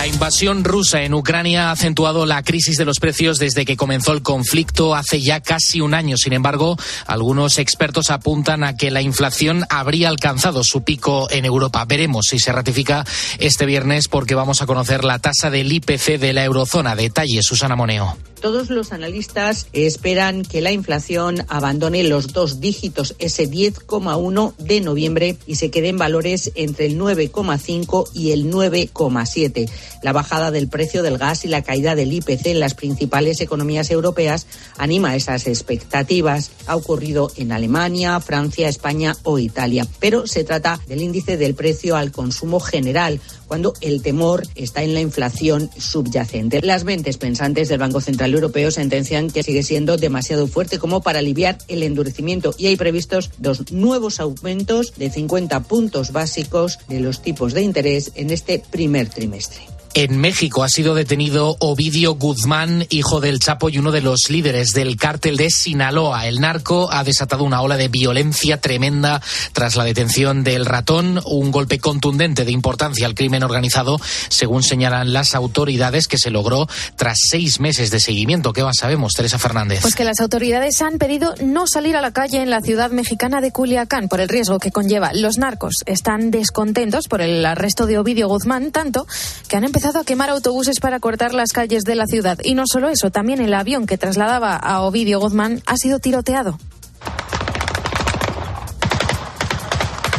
La invasión rusa en Ucrania ha acentuado la crisis de los precios desde que comenzó el conflicto hace ya casi un año. Sin embargo, algunos expertos apuntan a que la inflación habría alcanzado su pico en Europa. Veremos si se ratifica este viernes porque vamos a conocer la tasa del IPC de la eurozona. Detalle, Susana Moneo. Todos los analistas esperan que la inflación abandone los dos dígitos, ese 10,1 de noviembre, y se quede en valores entre el 9,5 y el 9,7. La bajada del precio del gas y la caída del IPC en las principales economías europeas anima esas expectativas. Ha ocurrido en Alemania, Francia, España o Italia. Pero se trata del índice del precio al consumo general, cuando el temor está en la inflación subyacente. Las mentes pensantes del Banco Central Europeo sentencian que sigue siendo demasiado fuerte como para aliviar el endurecimiento y hay previstos dos nuevos aumentos de 50 puntos básicos de los tipos de interés en este primer trimestre. En México ha sido detenido Ovidio Guzmán, hijo del Chapo y uno de los líderes del cártel de Sinaloa. El narco ha desatado una ola de violencia tremenda tras la detención del ratón, un golpe contundente de importancia al crimen organizado, según señalan las autoridades, que se logró tras seis meses de seguimiento. ¿Qué más sabemos, Teresa Fernández? Pues que las autoridades han pedido no salir a la calle en la ciudad mexicana de Culiacán por el riesgo que conlleva. Los narcos están descontentos por el arresto de Ovidio Guzmán, tanto que han empezado empezado a quemar autobuses para cortar las calles de la ciudad. Y no solo eso, también el avión que trasladaba a Ovidio Guzmán ha sido tiroteado.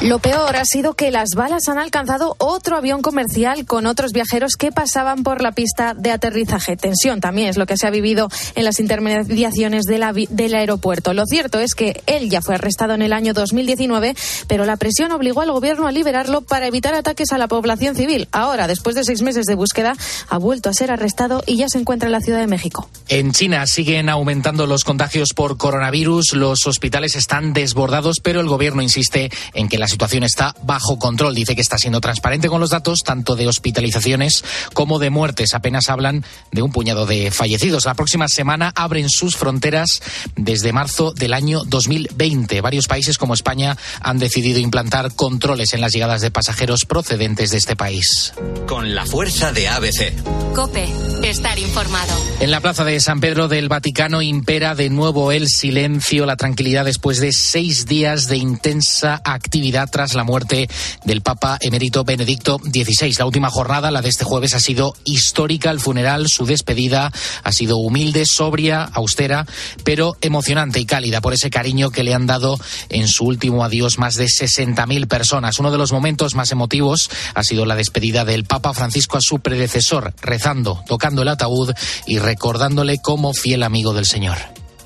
Lo peor ha sido que las balas han alcanzado otro avión comercial con otros viajeros que pasaban por la pista de aterrizaje. Tensión también es lo que se ha vivido en las intermediaciones del aeropuerto. Lo cierto es que él ya fue arrestado en el año 2019, pero la presión obligó al gobierno a liberarlo para evitar ataques a la población civil. Ahora, después de seis meses de búsqueda, ha vuelto a ser arrestado y ya se encuentra en la Ciudad de México. En China siguen aumentando los contagios por coronavirus. Los hospitales están desbordados, pero el gobierno insiste en que las situación está bajo control. Dice que está siendo transparente con los datos, tanto de hospitalizaciones como de muertes. Apenas hablan de un puñado de fallecidos. La próxima semana abren sus fronteras desde marzo del año 2020. Varios países como España han decidido implantar controles en las llegadas de pasajeros procedentes de este país. Con la fuerza de ABC. Cope, estar informado. En la plaza de San Pedro del Vaticano impera de nuevo el silencio, la tranquilidad después de seis días de intensa actividad tras la muerte del Papa emérito Benedicto XVI. La última jornada, la de este jueves, ha sido histórica. El funeral, su despedida, ha sido humilde, sobria, austera, pero emocionante y cálida por ese cariño que le han dado en su último adiós más de 60.000 personas. Uno de los momentos más emotivos ha sido la despedida del Papa Francisco a su predecesor, rezando, tocando el ataúd y recordándole como fiel amigo del Señor.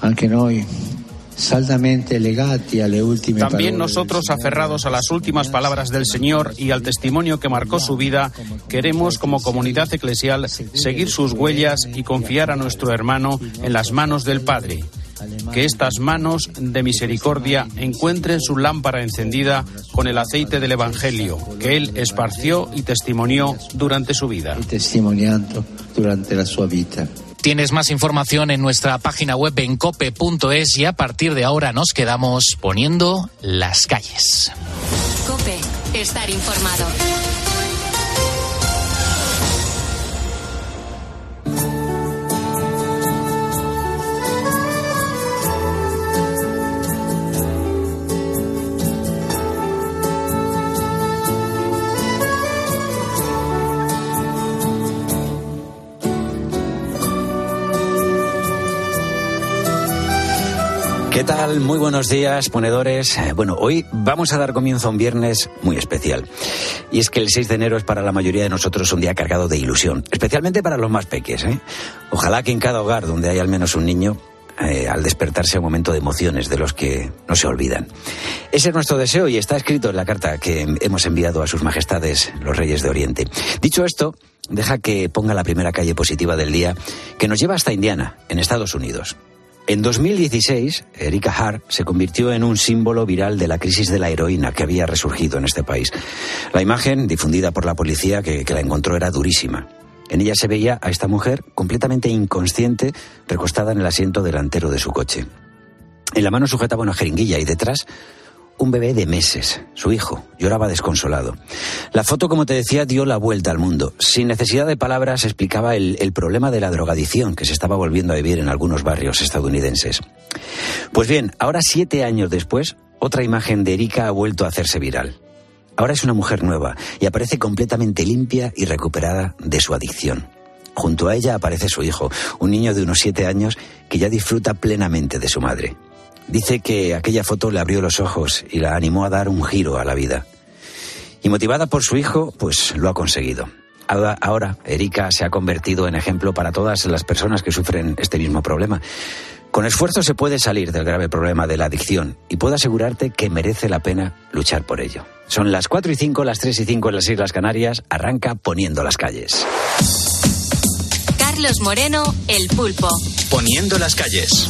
Aunque hoy también nosotros, aferrados a las últimas palabras del Señor y al testimonio que marcó su vida, queremos como comunidad eclesial seguir sus huellas y confiar a nuestro hermano en las manos del Padre. Que estas manos de misericordia encuentren su lámpara encendida con el aceite del Evangelio que él esparció y testimonió durante su vida. Testimoniando durante la su vida. Tienes más información en nuestra página web en cope.es y a partir de ahora nos quedamos poniendo las calles. Cope, estar informado. ¿Qué tal? Muy buenos días, ponedores. Eh, bueno, hoy vamos a dar comienzo a un viernes muy especial. Y es que el 6 de enero es para la mayoría de nosotros un día cargado de ilusión, especialmente para los más peques. ¿eh? Ojalá que en cada hogar donde hay al menos un niño, eh, al despertarse un momento de emociones de los que no se olvidan. Ese es nuestro deseo y está escrito en la carta que hemos enviado a sus majestades los reyes de Oriente. Dicho esto, deja que ponga la primera calle positiva del día que nos lleva hasta Indiana, en Estados Unidos. En 2016, Erika Hart se convirtió en un símbolo viral de la crisis de la heroína que había resurgido en este país. La imagen, difundida por la policía que, la encontró, era durísima. En ella se veía a esta mujer completamente inconsciente, recostada en el asiento delantero de su coche. En la mano sujetaba una jeringuilla y detrás un bebé de meses. Su hijo lloraba desconsolado. La foto, como te decía, dio la vuelta al mundo. Sin necesidad de palabras explicaba el, problema de la drogadicción que se estaba volviendo a vivir en algunos barrios estadounidenses. Pues bien, ahora siete años después, otra imagen de Erika ha vuelto a hacerse viral. Ahora es una mujer nueva y aparece completamente limpia y recuperada de su adicción. Junto a ella aparece su hijo, un niño de unos siete años que ya disfruta plenamente de su madre. Dice que aquella foto le abrió los ojos y la animó a dar un giro a la vida. Y motivada por su hijo, pues lo ha conseguido. Ahora, Erika se ha convertido en ejemplo para todas las personas que sufren este mismo problema. Con esfuerzo se puede salir del grave problema de la adicción y puedo asegurarte que merece la pena luchar por ello. Son las 4 y 5, las 3 y 5 en las Islas Canarias. Arranca poniendo las calles. Carlos Moreno, El Pulpo. Poniendo las calles.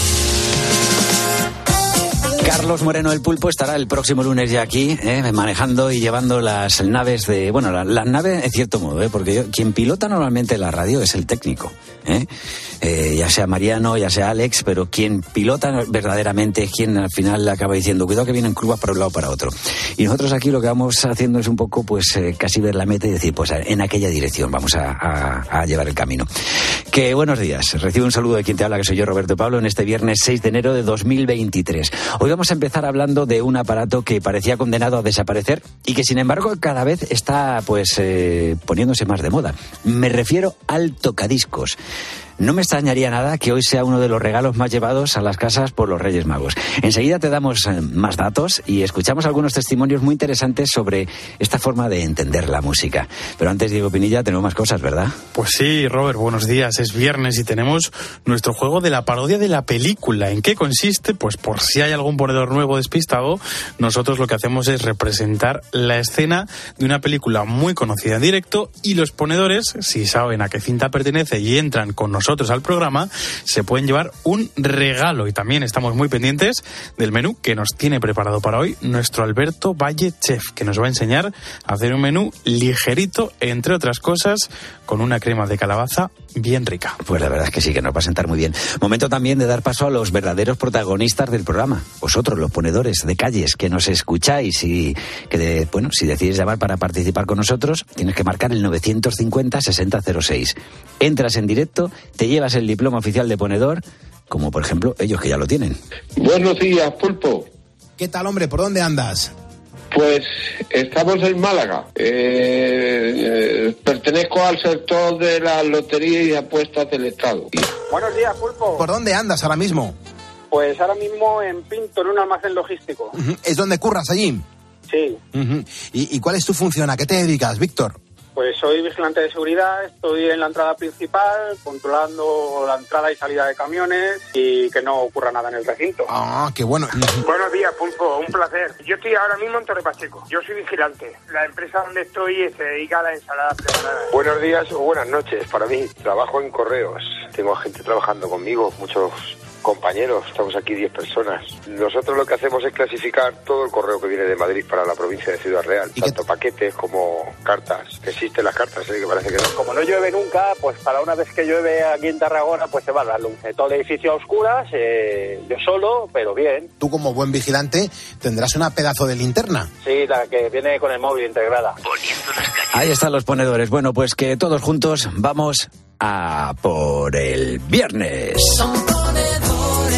Carlos Moreno el Pulpo estará el próximo lunes ya aquí, eh, manejando y llevando las naves de. Bueno, las la naves en cierto modo, eh, porque quien pilota normalmente la radio es el técnico. eh. Ya sea Mariano, ya sea Alex, pero quien pilota verdaderamente es quien al final le acaba diciendo, cuidado que vienen curvas para un lado para otro. Y nosotros aquí lo que vamos haciendo es un poco, pues, casi ver la meta y decir, pues en aquella dirección vamos a, a- a llevar el camino. Que buenos días. Recibo un saludo de quien te habla, que soy yo, Roberto Pablo, en este viernes 6 de enero de 2023. Hoy vamos a empezar hablando de un aparato que parecía condenado a desaparecer y que, sin embargo, cada vez está, pues, eh, poniéndose más de moda. Me refiero al tocadiscos. No me extrañaría nada que hoy sea uno de los regalos más llevados a las casas por los Reyes Magos. Enseguida te damos eh, más datos y escuchamos algunos testimonios muy interesantes sobre esta forma de entender la música. Pero antes, Diego Pinilla, tenemos más cosas, ¿verdad? Pues sí, Robert, buenos días. Es viernes y tenemos nuestro juego de la parodia de la película. ¿En qué consiste? Pues por si hay algún ponedor nuevo despistado, nosotros lo que hacemos es representar la escena de una película muy conocida en directo y los ponedores, si saben a qué cinta pertenece y entran con nosotros al programa, se pueden llevar un regalo. Y también estamos muy pendientes del menú que nos tiene preparado para hoy nuestro Alberto Valle Chef, que nos va a enseñar a hacer un menú ligerito, entre otras cosas, con una crema de calabaza bien rica. Pues la verdad es que sí, que nos va a sentar muy bien. Momento también de dar paso a los verdaderos protagonistas del programa. Vosotros, los ponedores de calles que nos escucháis y que, de- bueno, si decides llamar para participar con nosotros, tienes que marcar el 950-6006. Entras en directo, te llevas el diploma oficial de ponedor, como por ejemplo ellos que ya lo tienen. Buenos días, Pulpo. ¿Qué tal, hombre? ¿Por dónde andas? Pues estamos en Málaga. Eh, eh, pertenezco al sector de la lotería y apuestas del Estado. Buenos días, Pulpo. ¿Por dónde andas ahora mismo? Pues ahora mismo en Pinto, en un almacén logístico. ¿Es donde curras allí? Sí, Ujú. ¿Y, y cuál es tu función? ¿A qué te dedicas, Víctor? Pues soy vigilante de seguridad, estoy en la entrada principal, controlando la entrada y salida de camiones y que no ocurra nada en el recinto. Ah, qué bueno. Buenos días, Pulpo, un placer. Yo estoy ahora mismo en Torre Pacheco. Yo soy vigilante. La empresa donde estoy se dedica a la ensalada preparada. Buenos días o buenas noches para mí. Trabajo en correos. Tengo gente trabajando conmigo, muchos compañeros. Estamos aquí 10 personas. Nosotros lo que hacemos es clasificar todo el correo que viene de Madrid para la provincia de Ciudad Real. Tanto paquetes como cartas. Existen las cartas, ¿eh? que parece que no. Como no llueve nunca, pues para una vez que llueve aquí en Tarragona, pues se va la luz. Todo el edificio a oscuras, eh, yo solo, pero bien. Tú, como buen vigilante, tendrás una pedazo de linterna. Sí, la que viene con el móvil integrada. Ahí están los ponedores. Bueno, pues que todos juntos vamos a por el viernes. Son ponedores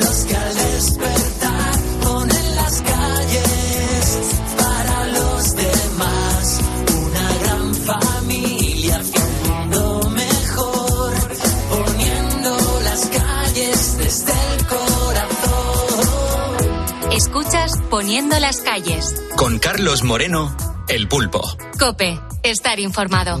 los que al despertar ponen las calles para los demás. Una gran familia haciendo mejor, poniendo las calles desde el corazón. Escuchas Poniendo las calles. Con Carlos Moreno, El Pulpo. Cope, estar informado.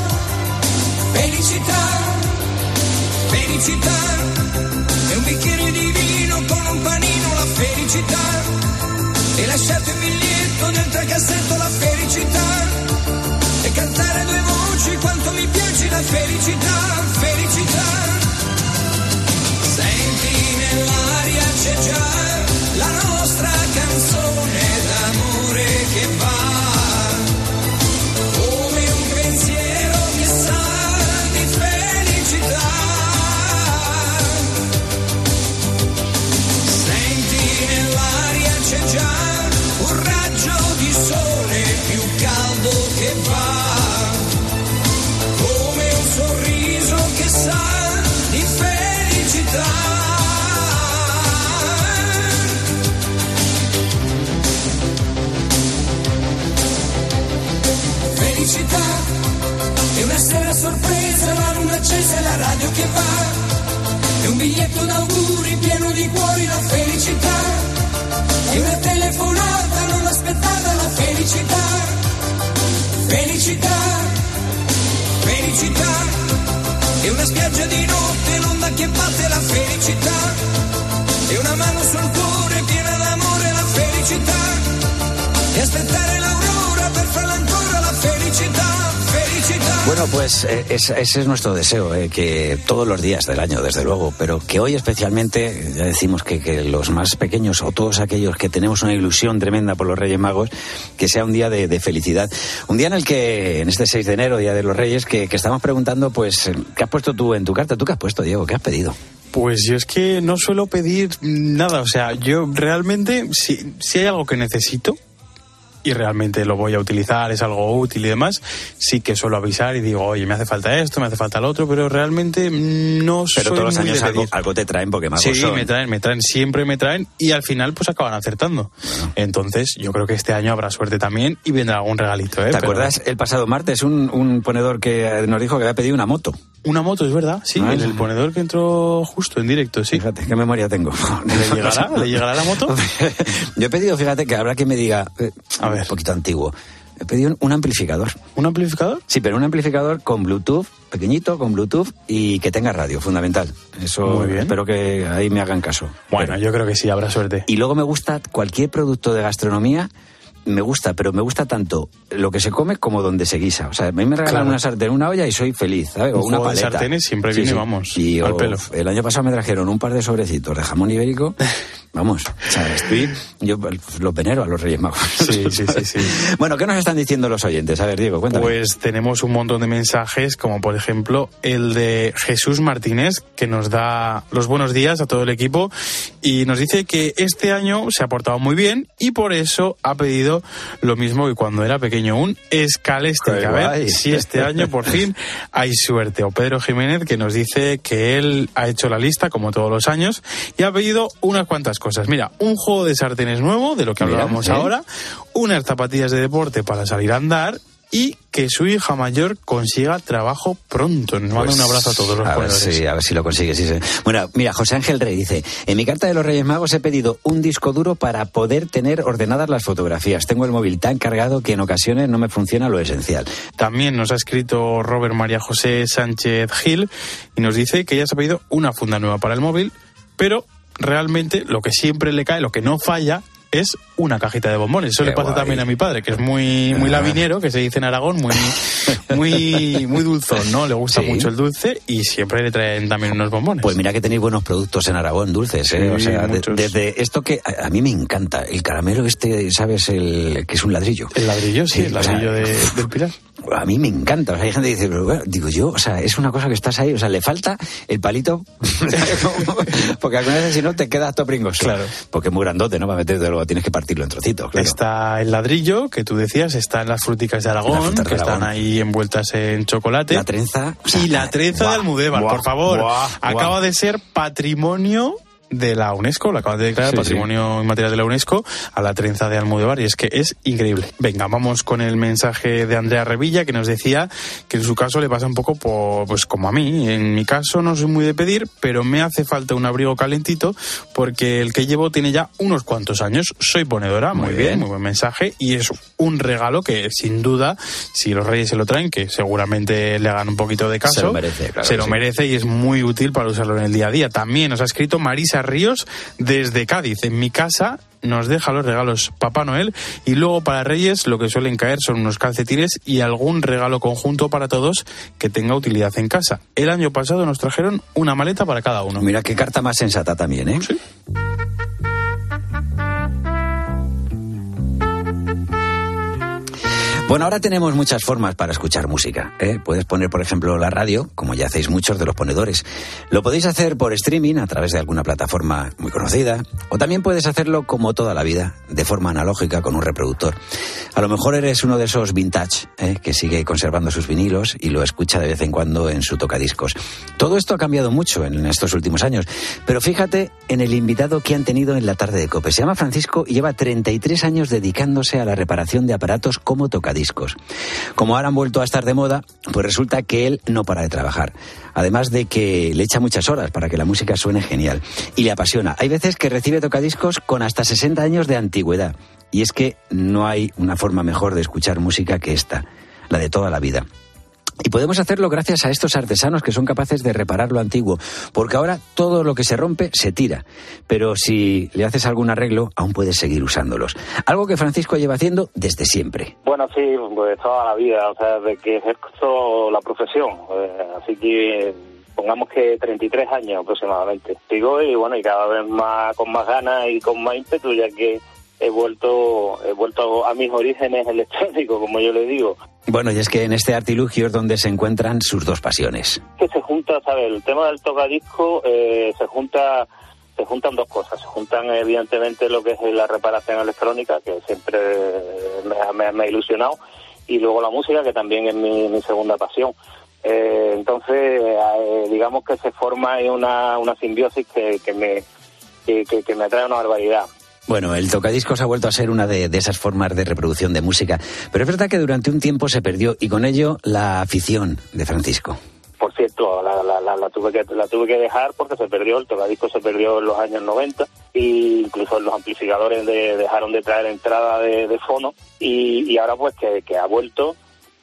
Felicità, felicità. E un bicchiere di vino con un panino la felicità. E lasciate un biglietto dentro al cassetto la felicità. E cantare due voci quanto mi piace la felicità, felicità. Senti nell'aria c'è già la nostra canzone d'amore che va. Nell'aria c'è già un raggio di sole più caldo che va. Come un sorriso che sa di felicità. Felicità è una sera sorpresa, la luna accesa e la radio che va. È un biglietto d'auguri pieno di cuori, la felicità. È una telefonata non aspettata, la felicità. Felicità, felicità. È una spiaggia di notte, l'onda che batte la felicità. È una mano sul cuore piena d'amore, la felicità. E aspettare l'aurora per farla ancora la felicità. Bueno, pues eh, es- ese es nuestro deseo, eh, que todos los días del año, desde luego, pero que hoy especialmente, ya decimos que, los más pequeños o todos aquellos que tenemos una ilusión tremenda por los Reyes Magos, que sea un día de, de felicidad. Un día en el que, en este 6 de enero, Día de los Reyes, que, que estamos preguntando, pues, ¿qué has puesto tú en tu carta? ¿Tú qué has puesto, Diego? ¿Qué has pedido? Pues yo es que no suelo pedir nada, o sea, yo realmente, si, si hay algo que necesito y realmente lo voy a utilizar, es algo útil y demás, sí que suelo avisar y digo, oye, me hace falta esto, me hace falta lo otro, pero realmente no Pero soy todos los muy años algo, algo te traen porque magos Sí, son. me traen, me traen, siempre me traen y al final pues acaban acertando. Entonces yo creo que este año habrá suerte también y vendrá algún regalito. ¿eh? ¿Te Pero- acuerdas el pasado martes un, un ponedor que nos dijo que había pedido una moto? Una moto, es verdad, sí, Ah, sí. el ponedor que entró justo en directo, sí. Fíjate, qué memoria tengo. ¿Le llegará? ¿Le llegará la moto? Yo he pedido, fíjate, que habrá que me diga, un poquito antiguo, he pedido un, un amplificador. ¿Un amplificador? Sí, pero un amplificador con Bluetooth, pequeñito, con Bluetooth y que tenga radio, fundamental. Eso Muy bien. espero que ahí me hagan caso. Bueno, yo creo que sí, habrá suerte. Y luego me gusta cualquier producto de gastronomía. Me gusta, pero me gusta tanto lo que se come como donde se guisa. O sea, a mí me regalan Claro. una sartén, una olla y soy feliz, ¿sabes? O Un una juego de paleta. sartenes siempre viene, vamos, Y al o- pelo. El año pasado me trajeron un par de sobrecitos de jamón ibérico. Vamos, o sea, estoy, yo los venero a los Reyes Magos. Sí, sí, sí, sí. bueno, ¿qué nos están diciendo los oyentes? A ver, Diego, cuéntame. Pues tenemos un montón de mensajes, como por ejemplo el de Jesús Martínez, que nos da los buenos días a todo el equipo y nos dice que este año se ha portado muy bien y por eso ha pedido lo mismo que cuando era pequeño, un escaleste. Qué A ver si este año por fin hay suerte. O Pedro Jiménez, que nos dice que él ha hecho la lista, como todos los años, y ha pedido unas cuantas cosas. Mira, un juego de sartenes nuevo, de lo que Mira, hablábamos ¿eh? ahora, unas zapatillas de deporte para salir a andar y que su hija mayor consiga trabajo pronto. Nos manda Pues, un abrazo a todos los a ver, si, a ver si lo consigue. Sí, sí. Bueno, mira, José Ángel Rey dice, en mi carta de los Reyes Magos he pedido un disco duro para poder tener ordenadas las fotografías. Tengo el móvil tan cargado que en ocasiones no me funciona lo esencial. También nos ha escrito Robert María José Sánchez Gil y nos dice que ya se ha pedido una funda nueva para el móvil, pero realmente lo que siempre le cae, lo que no falla, es una cajita de bombones. Eso Qué le pasa guay. también a mi padre, que es muy, muy lavinero, que se dice en Aragón, muy, muy, muy dulzón, ¿no? Le gusta Sí. mucho el dulce y siempre le traen también unos bombones. Pues mira que tenéis buenos productos en Aragón, dulces, ¿eh? Sí, o sea, de- desde esto que a, a mí me encanta, el caramelo este, ¿sabes? El que es un ladrillo. el ladrillo, sí, el o sea, ladrillo de- del pilar. A mí me encanta. O sea, hay gente que dice, pero bueno, digo yo, o sea, es una cosa que estás ahí, o sea, le falta el palito, porque algunas veces si no te quedas todo pringoso. Claro. Porque es muy grandote, ¿no? Para meterte tienes que partirlo en trocitos, claro. Está el ladrillo, que tú decías, está en las fruticas de Aragón, de que están ahí envueltas en chocolate. La trenza. o sea, y la trenza buah, de Almudévar, por favor. Acaba de ser patrimonio de la UNESCO, la acaban de declarar Sí, Patrimonio Inmaterial de la UNESCO, a la trenza de Almudévar, y es que es increíble. Venga, vamos con el mensaje de Andrea Revilla, que nos decía que en su caso le pasa un poco por, pues como a mí. En mi caso no soy muy de pedir, pero me hace falta un abrigo calentito, porque el que llevo tiene ya unos cuantos años. Soy ponedora, muy, Muy bien, bien. muy buen mensaje, y es un regalo que sin duda, si los reyes se lo traen, que seguramente le hagan un poquito de caso, Se lo merece, claro se lo sí. merece y es muy útil para usarlo en el día a día. También nos ha escrito Marisa Ríos desde Cádiz. En mi casa nos deja los regalos Papá Noel y luego para Reyes lo que suelen caer son unos calcetines y algún regalo conjunto para todos que tenga utilidad en casa. El año pasado nos trajeron una maleta para cada uno. Mira qué carta más sensata también, ¿eh? Bueno, ahora tenemos muchas formas para escuchar música. ¿eh? Puedes poner, por ejemplo, la radio, como ya hacéis muchos de los ponedores. Lo podéis hacer por streaming a través de alguna plataforma muy conocida, o también puedes hacerlo como toda la vida, de forma analógica con un reproductor. A lo mejor eres uno de esos vintage ¿eh? que sigue conservando sus vinilos y lo escucha de vez en cuando en su tocadiscos. Todo esto ha cambiado mucho en estos últimos años, pero fíjate en el invitado que han tenido en la tarde de Cope. Se llama Francisco y lleva 33 años dedicándose a la reparación de aparatos como tocadiscos. Como ahora han vuelto a estar de moda, pues resulta que él no para de trabajar. Además de que le echa muchas horas para que la música suene genial. Y le apasiona. Hay veces que recibe tocadiscos con hasta 60 años de antigüedad. Y es que no hay una forma mejor de escuchar música que esta, la de toda la vida. Y podemos hacerlo gracias a estos artesanos que son capaces de reparar lo antiguo, porque ahora todo lo que se rompe se tira, pero si le haces algún arreglo, aún puedes seguir usándolos. Algo que Francisco lleva haciendo desde siempre. Bueno, sí, pues toda la vida, o sea, de que ejerzo la profesión, eh, así que pongamos que 33 años aproximadamente. Sigo y bueno, y cada vez más con más ganas y con más ímpetu, ya que he vuelto he vuelto a mis orígenes electrónicos, como yo le digo. Bueno, y es que en este artilugio es donde se encuentran sus dos pasiones. que se junta, ¿sabes? El tema del tocadisco eh, se junta se juntan dos cosas. Se juntan evidentemente lo que es la reparación electrónica, que siempre me, ha- me ha- me ha ilusionado, y luego la música, que también es mi, mi segunda pasión. Eh, entonces, eh, digamos que se forma una, una simbiosis que, que me que me atrae una barbaridad. Bueno, el tocadiscos ha vuelto a ser una de, esas formas de reproducción de música, pero es verdad que durante un tiempo se perdió y con ello la afición de Francisco. Por cierto, la, la, tuve que la tuve que dejar porque se perdió, el tocadisco se perdió en los años 90 y incluso los amplificadores de- dejaron de traer entrada de, fono y, y ahora pues que, que ha vuelto,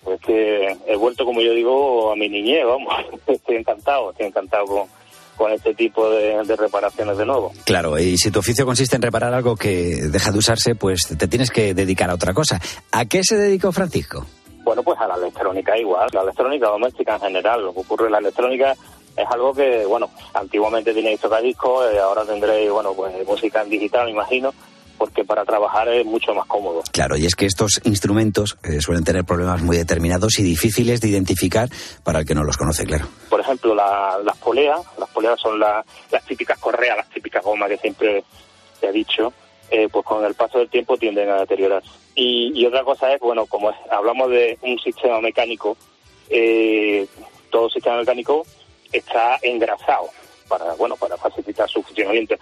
pues que he vuelto como yo digo a mi niñez, vamos, estoy encantado, estoy encantado con, con este tipo de, de reparaciones de nuevo. Claro, y si tu oficio consiste en reparar algo que deja de usarse, pues te tienes que dedicar a otra cosa. ¿A qué se dedicó Francisco? Bueno, pues a la electrónica igual, la electrónica doméstica en general. Lo que ocurre en la electrónica es algo que, bueno, antiguamente teníais tocadiscos, eh, ahora tendréis, bueno, pues música en digital, me imagino, porque para trabajar es mucho más cómodo. Claro, y es que estos instrumentos eh, suelen tener problemas muy determinados y difíciles de identificar para el que no los conoce, claro. Por ejemplo, la- las poleas, las poleas son la- las típicas correas, las típicas gomas que siempre te he dicho, eh, pues con el paso del tiempo tienden a deteriorarse. Y, y otra cosa es, bueno, como es- hablamos de un sistema mecánico, eh, todo sistema mecánico está engrasado para, bueno, para facilitar su funcionamiento.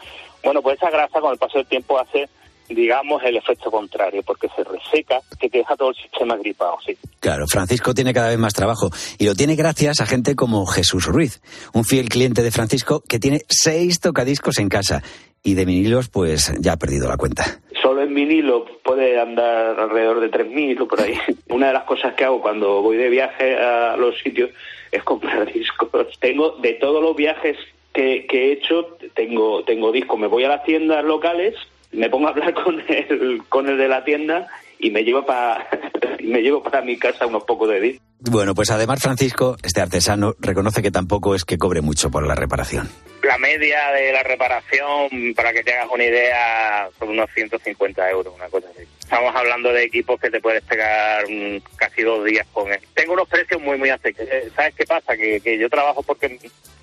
Bueno, pues esa grasa con el paso del tiempo hace, digamos, el efecto contrario, porque se reseca, que te deja todo el sistema gripado, sí. Claro, Francisco tiene cada vez más trabajo y lo tiene gracias a gente como Jesús Ruiz, un fiel cliente de Francisco que tiene seis tocadiscos en casa y de vinilos pues ya ha perdido la cuenta. Solo en vinilo puede andar alrededor de 3.000 o por ahí. Una de las cosas que hago cuando voy de viaje a los sitios es comprar discos. Tengo, de todos los viajes que, que he hecho, tengo, tengo discos. Me voy a las tiendas locales, me pongo a hablar con el, con el de la tienda y me llevo para me llevo para mi casa unos pocos de discos. Bueno, pues además Francisco, este artesano, reconoce que tampoco es que cobre mucho por la reparación. La media de la reparación, para que te hagas una idea, son unos 150 euros, una cosa así. Estamos hablando de equipos que te puedes pegar mm, casi dos días con él. Tengo unos precios muy, muy asequibles. ¿Sabes qué pasa? Que, que yo trabajo porque,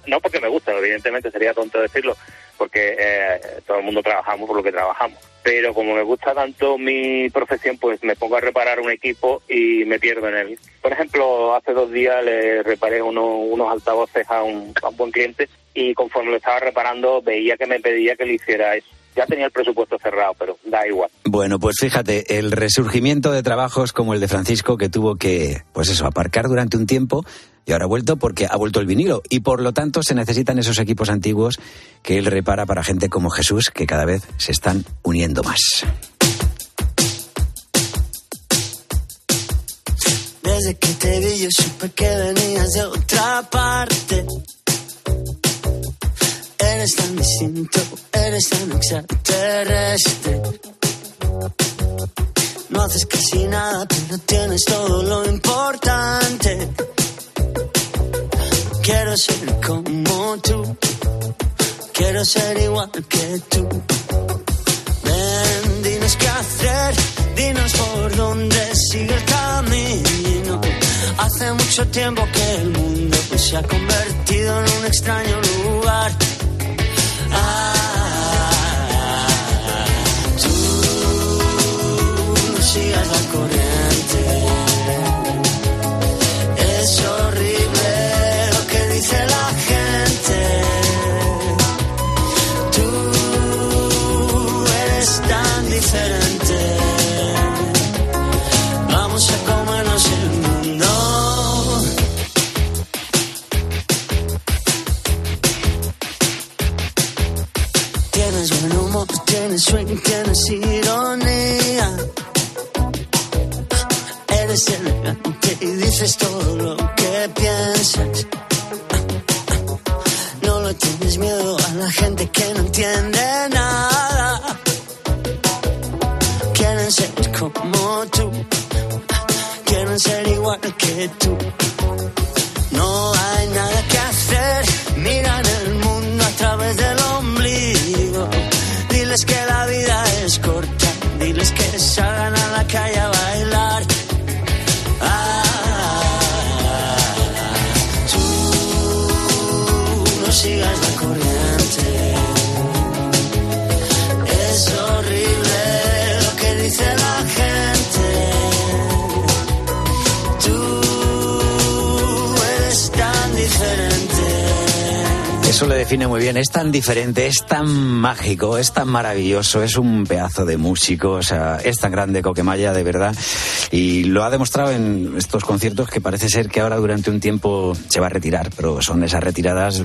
no porque me gusta, evidentemente sería tonto decirlo, porque eh, todo el mundo trabajamos por lo que trabajamos. Pero como me gusta tanto mi profesión, pues me pongo a reparar un equipo y me pierdo en él. Por ejemplo, hace dos días le reparé uno- unos altavoces a un, buen cliente y conforme lo estaba reparando veía que me pedía que le hiciera eso. Ya tenía el presupuesto cerrado, pero da igual. Bueno, pues fíjate, el resurgimiento de trabajos como el de Francisco, que tuvo que, pues eso, aparcar durante un tiempo y ahora ha vuelto porque ha vuelto el vinilo y por lo tanto se necesitan esos equipos antiguos que él repara para gente como Jesús, que cada vez se están uniendo más. Desde que te vi yo supe que venías de otra parte. Eres tan distinto, eres tan extraterrestre. No haces casi nada, pero tienes todo lo importante. Quiero ser como tú, quiero ser igual que tú. Ven, dinos qué hacer, dinos por dónde sigue el camino. Hace mucho tiempo que el mundo se ha convertido en un extraño lugar. Ah, tú sigas la corriente. Diferente, es tan mágico, es tan maravilloso, es un pedazo de músico, o sea, es tan grande Coquemaya, de verdad. Y lo ha demostrado en estos conciertos que parece ser que ahora durante un tiempo se va a retirar, pero son esas retiradas,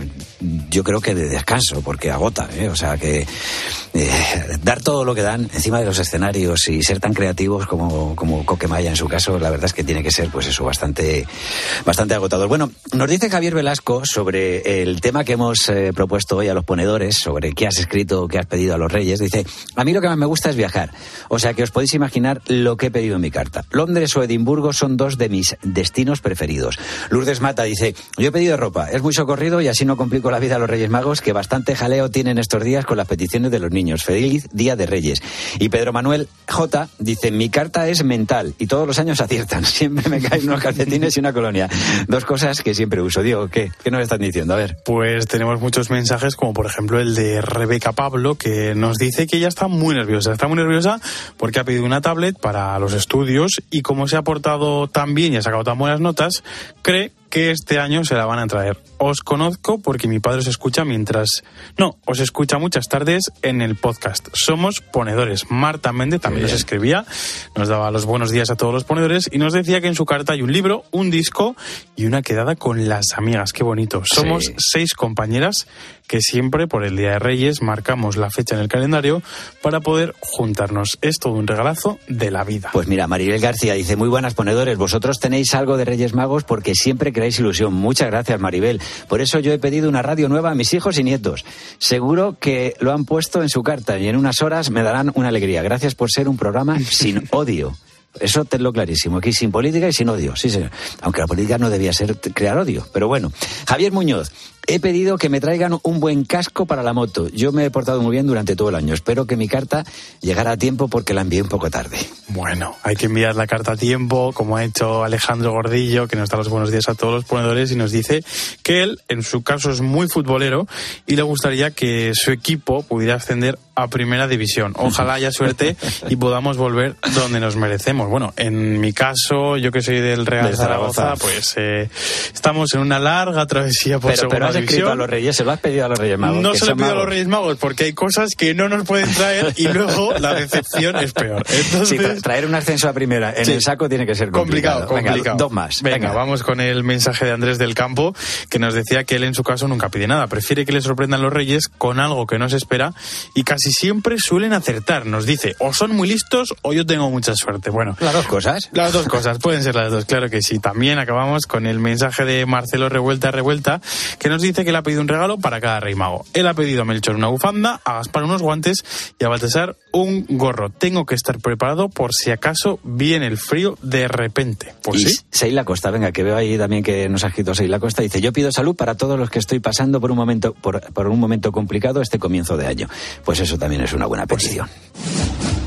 yo creo que de descanso, porque agota, ¿eh? O sea, que eh, dar todo lo que dan encima de los escenarios y ser tan creativos como, como Coquemaya en su caso, la verdad es que tiene que ser, pues eso, bastante, bastante agotador. Bueno, nos dice Javier Velasco sobre el tema que hemos eh, propuesto hoy a los ponedores, sobre qué has escrito, qué has pedido a los reyes. Dice, a mí lo que más me gusta es viajar. O sea que os podéis imaginar lo que he pedido en mi carta. Londres o Edimburgo son dos de mis destinos preferidos. Lourdes Mata dice, yo he pedido ropa, es muy socorrido y así no complico la vida a los Reyes Magos, que bastante jaleo tienen estos días con las peticiones de los niños. Feliz Día de Reyes. Y Pedro Manuel J dice, mi carta es mental y todos los años aciertan. Siempre me caen unos calcetines y una colonia. Dos cosas que siempre uso. Diego, ¿qué? ¿Qué nos están diciendo? A ver. Pues tenemos muchos mensajes, como por ejemplo el de Rebeca Pablo, que nos dice que ella está muy nerviosa. Está muy nerviosa porque ha pedido una tablet para los estudios y como se ha portado tan bien y ha sacado tan buenas notas, cree que este año se la van a traer. Os conozco porque mi padre os escucha mientras... No, os escucha muchas tardes en el podcast. Somos ponedores. Marta Méndez también nos escribía, nos daba los buenos días a todos los ponedores y nos decía que en su carta hay un libro, un disco y una quedada con las amigas. Qué bonito. Somos Sí. seis compañeras que siempre por el Día de Reyes marcamos la fecha en el calendario para poder juntarnos. Es todo un regalazo de la vida. Pues mira, Maribel García dice, muy buenas ponedores, vosotros tenéis algo de Reyes Magos porque siempre creáis ilusión. Muchas gracias, Maribel. Por eso yo he pedido una radio nueva a mis hijos y nietos. Seguro que lo han puesto en su carta y en unas horas me darán una alegría. Gracias por ser un programa sin odio. Eso tenlo clarísimo. Aquí sin política y sin odio. Sí, señor. Aunque la política no debía ser crear odio. Pero bueno. Javier Muñoz. He pedido que me traigan un buen casco para la moto. Yo me he portado muy bien durante todo el año. Espero que mi carta llegara a tiempo porque la envié un poco tarde. Bueno, hay que enviar la carta a tiempo, como ha hecho Alejandro Gordillo, que nos da los buenos días a todos los ponedores y nos dice que él, en su caso, es muy futbolero y le gustaría que su equipo pudiera ascender a primera división. Ojalá haya suerte y podamos volver donde nos merecemos. Bueno, en mi caso, yo que soy del Real Del Zaragoza. Zaragoza, pues eh, estamos en una larga travesía por Pero, pero segunda has televisión. escrito a los Reyes, se lo has pedido a los Reyes Magos. No se lo he pedido a los. Reyes Magos porque hay cosas que no nos pueden traer y luego la decepción es peor. Entonces, Sí, tra- traer un ascenso a primera en Sí. el saco tiene que ser complicado. complicado, Venga, complicado. dos más. Venga, Venga. vamos con el mensaje de Andrés del Campo, que nos decía que él en su caso nunca pide nada. Prefiere que le sorprendan los reyes con algo que no se espera y casi siempre suelen acertar. Nos dice, o son muy listos o yo tengo mucha suerte. Bueno, Las dos cosas. las dos cosas, pueden ser las dos, claro que sí. También acabamos con el mensaje de Marcelo Revuelta Revuelta, que nos dice que le ha pedido un regalo para cada rey mago. Él ha pedido a Melchor una bufanda, a Gaspar unos guantes y a Baltasar un gorro. Tengo que estar preparado por si acaso viene el frío de repente. Pues y sí. Seila Costa, venga, que veo ahí también que nos ha escrito Seila Costa, dice, yo pido salud para todos los que estoy pasando por un momento, por, por un momento complicado este comienzo de año. Pues eso también es una buena petición. Haga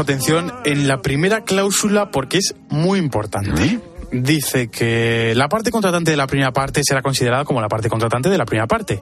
su atención en la primera cláusula porque es muy importante. Dice que la parte contratante de la primera parte será considerada como la parte contratante de la primera parte.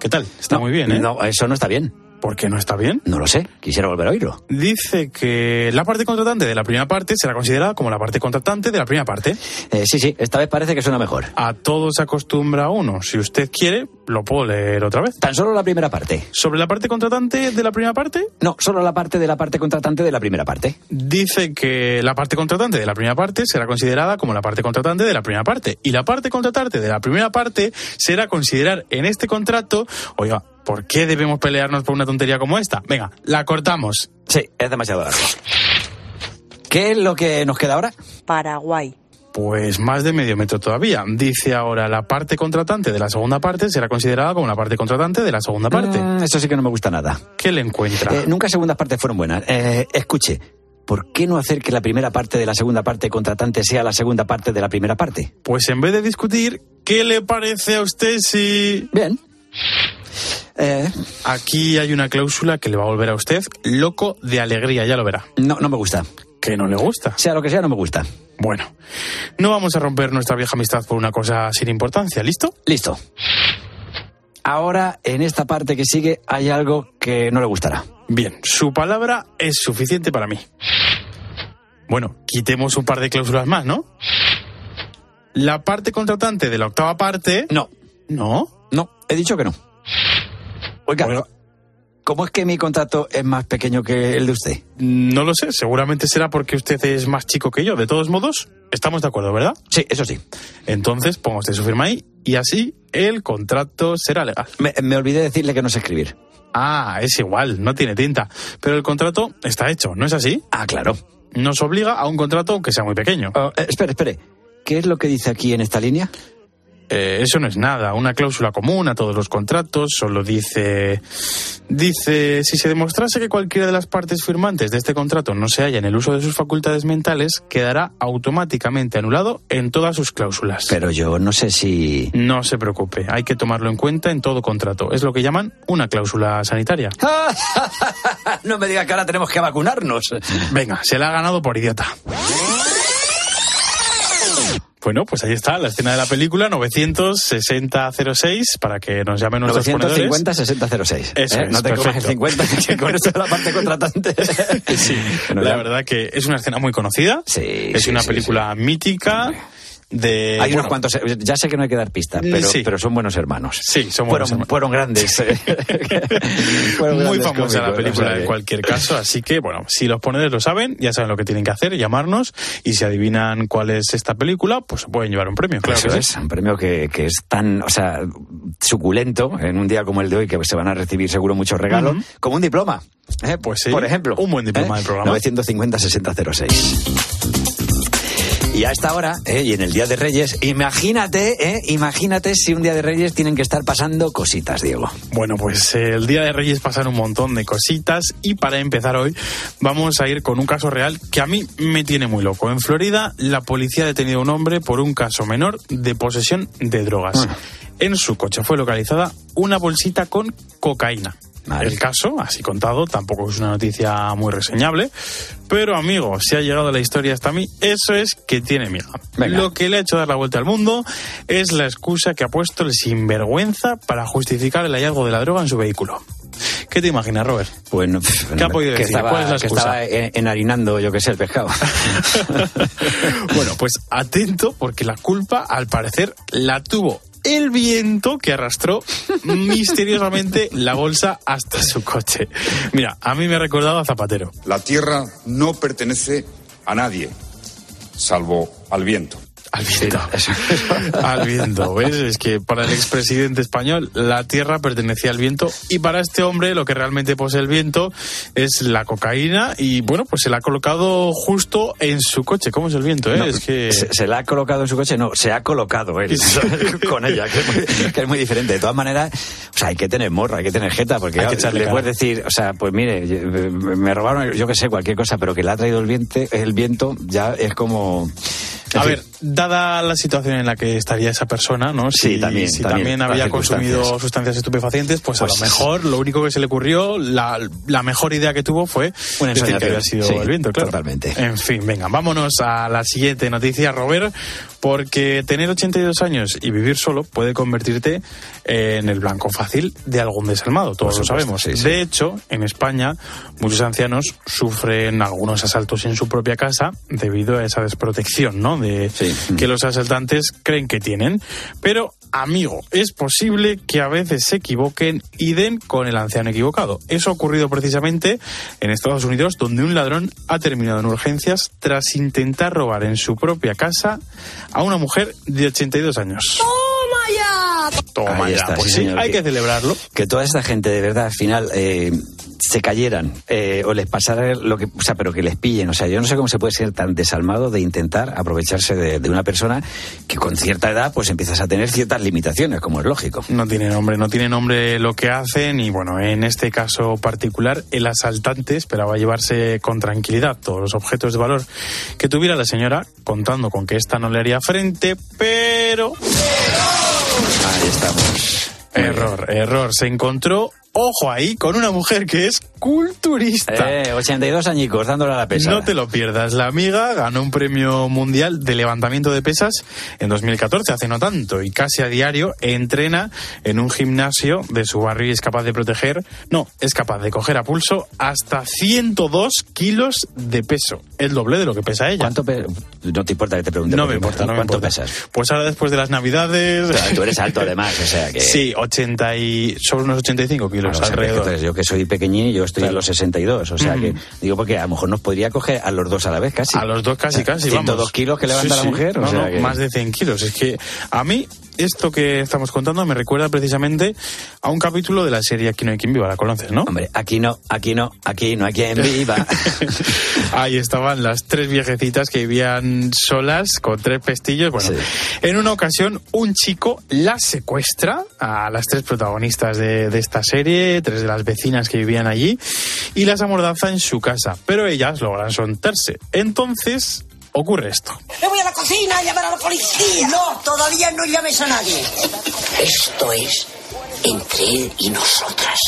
¿Qué tal? Está muy bien, ¿eh? No, eso no está bien. ¿Por qué no está bien? No lo sé, quisiera volver a oírlo. Dice que la parte contratante de la primera parte será considerada como la parte contratante de la primera parte. Eh, sí, sí, esta vez parece que suena mejor. A todo se acostumbra uno. Si usted quiere, lo puedo leer otra vez. Tan solo la primera parte. ¿Sobre la parte contratante de la primera parte? No, solo la parte de la parte contratante de la primera parte. Dice que la parte contratante de la primera parte será considerada como la parte contratante de la primera parte. Y la parte contratante de la primera parte será considerar en este contrato, oiga, ¿por qué debemos pelearnos por una tontería como esta? Venga, la cortamos. Sí, es demasiado largo. ¿Qué es lo que nos queda ahora? Paraguay. Pues más de medio metro todavía. Dice ahora, la parte contratante de la segunda parte será considerada como la parte contratante de la segunda parte. Mm, eso sí que no me gusta nada. ¿Qué le encuentra? Eh, nunca segundas partes fueron buenas. Eh, escuche, ¿por qué no hacer que la primera parte de la segunda parte contratante sea la segunda parte de la primera parte? Pues en vez de discutir, ¿qué le parece a usted si... Bien. Eh, Aquí hay una cláusula que le va a volver a usted loco de alegría, ya lo verá. no, no me gusta. Que no le gusta. Sea lo que sea, no me gusta. Bueno, no vamos a romper nuestra vieja amistad por una cosa sin importancia, ¿listo? Listo. Ahora, en esta parte que sigue, hay algo que no le gustará. Bien, su palabra es suficiente para mí. Bueno, quitemos un par de cláusulas más, ¿no? La parte contratante de la octava parte... No, ¿No? no, he dicho que no. Oiga, Bueno. ¿cómo es que mi contrato es más pequeño que el de usted? No lo sé, seguramente será porque usted es más chico que yo. De todos modos, estamos de acuerdo, ¿verdad? Sí, eso sí. Entonces, ponga usted su firma ahí y así el contrato será legal. Me, me olvidé decirle que no sé escribir. Ah, es igual, no tiene tinta. Pero el contrato está hecho, ¿no es así? Ah, claro. Nos obliga a un contrato aunque sea muy pequeño. Eh, espere, espere. ¿Qué es lo que dice aquí en esta línea? Eh, eso no es nada, una cláusula común a todos los contratos, solo dice... Dice, si se demostrase que cualquiera de las partes firmantes de este contrato no se halla en el uso de sus facultades mentales, quedará automáticamente anulado en todas sus cláusulas. Pero yo no sé si... No se preocupe, hay que tomarlo en cuenta en todo contrato. Es lo que llaman una cláusula sanitaria. no me diga que ahora tenemos que vacunarnos. Venga, se la ha ganado por idiota. Bueno, pues ahí está, la escena de la película 96006 para que nos llamen nuestros ponedores. 950 6006. Eso es, no te comas el perfecto. 50 que con esto de la parte contratante. Sí, Bueno, la ya- verdad que es una escena muy conocida. Sí, es sí, una sí, película mítica de... Hay bueno, unos cuantos. Ya sé que no hay que dar pistas, pero, Sí. pero son buenos hermanos. Sí, son fueron, buenos hermanos. fueron grandes. eh. Fueron Muy grandes famosa la película o sea en cualquier caso, así que bueno, si los ponedores lo saben, ya saben lo que tienen que hacer, llamarnos y si adivinan cuál es esta película, pues se pueden llevar un premio. Claro Eso que es, un premio que, que es tan, o sea, suculento en un día como el de hoy, que se van a recibir seguro muchos regalos, como un diploma. ¿eh? Pues sí, Por ejemplo. un buen diploma ¿eh? del programa. 950-6006. Y a esta hora, ¿eh? y en el Día de Reyes, imagínate, ¿eh? imagínate si un Día de Reyes tienen que estar pasando cositas, Diego. Bueno, pues eh, el Día de Reyes pasan un montón de cositas y para empezar hoy vamos a ir con un caso real que a mí me tiene muy loco. En Florida, la policía ha detenido a un hombre por un caso menor de posesión de drogas. En su coche fue localizada una bolsita con cocaína. El caso, así contado, tampoco es una noticia muy reseñable, pero amigo, si ha llegado la historia hasta mí, eso es que tiene miga. Lo que le ha hecho dar la vuelta al mundo es la excusa que ha puesto el sinvergüenza para justificar el hallazgo de la droga en su vehículo. ¿Qué te imaginas, Robert? Bueno, ¿Qué ha podido que decir? Estaba, ¿Cuál es la que estaba en- enharinando, yo que sé, el pescado. Bueno, pues atento porque la culpa, al parecer, la tuvo el viento que arrastró misteriosamente la bolsa hasta su coche. Mira, a mí me ha recordado a Zapatero. La tierra no pertenece a nadie, salvo al viento. Al viento. al viento, ¿ves? Es que para el expresidente español la tierra pertenecía al viento y para este hombre lo que realmente posee el viento es la cocaína y bueno, pues se la ha colocado justo en su coche. ¿Cómo es el viento, eh? No, es que... se, se la ha colocado en su coche, no, se ha colocado él con ella, que es, muy, que es muy diferente. De todas maneras, o sea, hay que tener morra, hay que tener jeta, porque Hay que le cara. puedes decir, o sea, pues mire, me robaron, yo que sé, cualquier cosa, pero que le ha traído el viento, el viento ya es como... A ver, dada la situación en la que estaría esa persona, ¿no? Si, Sí, también, si también, también, había consumido sustancias estupefacientes, pues, a Pues- lo mejor lo único que se le ocurrió, la, la mejor idea que tuvo fue Una decir que había sido Sí, el viento, claro. totalmente. En fin, venga, vámonos a la siguiente noticia, Robert, porque tener 82 años y vivir solo puede convertirte en el blanco fácil de algún desalmado, todos lo sabemos. sí, sí. De hecho, en España, muchos ancianos sufren algunos asaltos en su propia casa debido a esa desprotección, ¿no? De que los asaltantes creen que tienen. Pero, amigo, es posible que a veces se equivoquen y den con el anciano equivocado. Eso ha ocurrido precisamente en Estados Unidos, donde un ladrón ha terminado en urgencias tras intentar robar en su propia casa a una mujer de 82 años. ¡Toma ya! Toma Ahí ya, está, pues sí, señor. hay que celebrarlo. que toda esta gente de verdad al final eh, se cayeran eh, o les pasara lo que o sea pero que les pillen. O sea yo no sé cómo se puede ser tan desalmado de intentar aprovecharse de, de una persona que con cierta edad pues empiezas a tener ciertas limitaciones como es lógico. No tiene nombre, no tiene nombre lo que hacen y bueno, en este caso particular el asaltante esperaba llevarse con tranquilidad todos los objetos de valor que tuviera la señora, contando con que ésta no le haría frente, pero... ahí estamos. Error, error. Se encontró, ojo ahí, con una mujer que es culturista. eh, 82 añicos dándole a la pesa No te lo pierdas. La amiga ganó un premio mundial de levantamiento de pesas en 2014, hace no tanto, y casi a diario entrena en un gimnasio de su barrio y es capaz de proteger, no, es capaz de coger a pulso hasta 102 kilos de peso, el doble de lo que pesa ella. ¿Cuánto pe- no te importa que te pregunte No me importa, no me ¿cuánto importa. pesas? Pues ahora después de las navidades... Pero tú eres alto además o sea que Sí, 80 y... sobre unos 85 kilos Claro, o sea, alrededor. entonces, yo que soy pequeñín, yo estoy Claro. en los 62, o sea Ujú. que digo porque a lo mejor nos podría coger a los dos a la vez casi. A los dos casi, casi, 102 vamos. kilos que levanta Sí, la sí. mujer, o No, sea no, que- más de 100 kilos. Es que a mí esto que estamos contando me recuerda precisamente a un capítulo de la serie Aquí no hay quien viva, la conoces, ¿no? Hombre, aquí no, aquí no, aquí no hay quien viva. Ahí estaban las tres viejecitas que vivían solas con tres pestillos. Bueno, en una ocasión un chico las secuestra a las tres protagonistas de, de esta serie, tres de las vecinas que vivían allí, y las amordaza en su casa. Pero ellas logran soltarse. Entonces ocurre esto. Me voy a la cocina a llamar a la policía. No, todavía no llames a nadie. Esto es entre él y nosotras.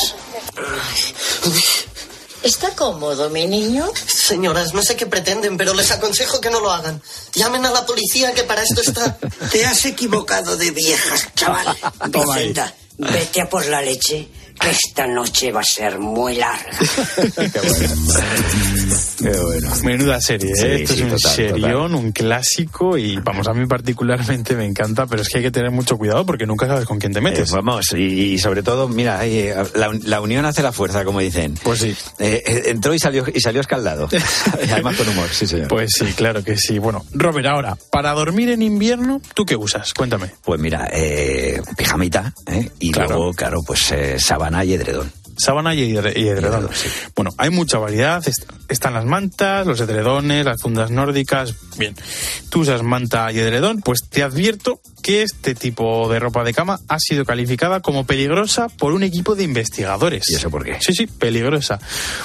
¿Está cómodo, mi niño? Señoras, no sé qué pretenden, pero les aconsejo que no lo hagan. Llamen a la policía, que para esto está. Te has equivocado de viejas, chaval. Vicenta, vete a por la leche, esta noche va a ser muy larga. Qué bueno. Menuda serie, ¿eh? Sí, Esto sí, es un total, serión, un clásico y vamos, a mí particularmente me encanta, pero es que hay que tener mucho cuidado porque nunca sabes con quién te Eh, metes. vamos, y, y sobre todo, mira, eh, la, la unión hace la fuerza, como dicen. Pues sí. Eh, eh, entró y salió y salió escaldado. Además con humor, sí, señor. Pues sí, claro que sí. Bueno, Robert, ahora, para dormir en invierno, ¿tú qué usas? Cuéntame. Pues mira, eh, pijamita, ¿eh? y Claro. luego, claro, pues eh, sábana y. Sábana y, edre- y edredón. Bueno, hay mucha variedad. Est- están las mantas, los edredones, las fundas nórdicas. Bien, tú usas manta y edredón, pues te advierto que este tipo de ropa de cama ha sido calificada como peligrosa por un equipo de investigadores. ¿Y eso por qué? Sí, sí, peligrosa.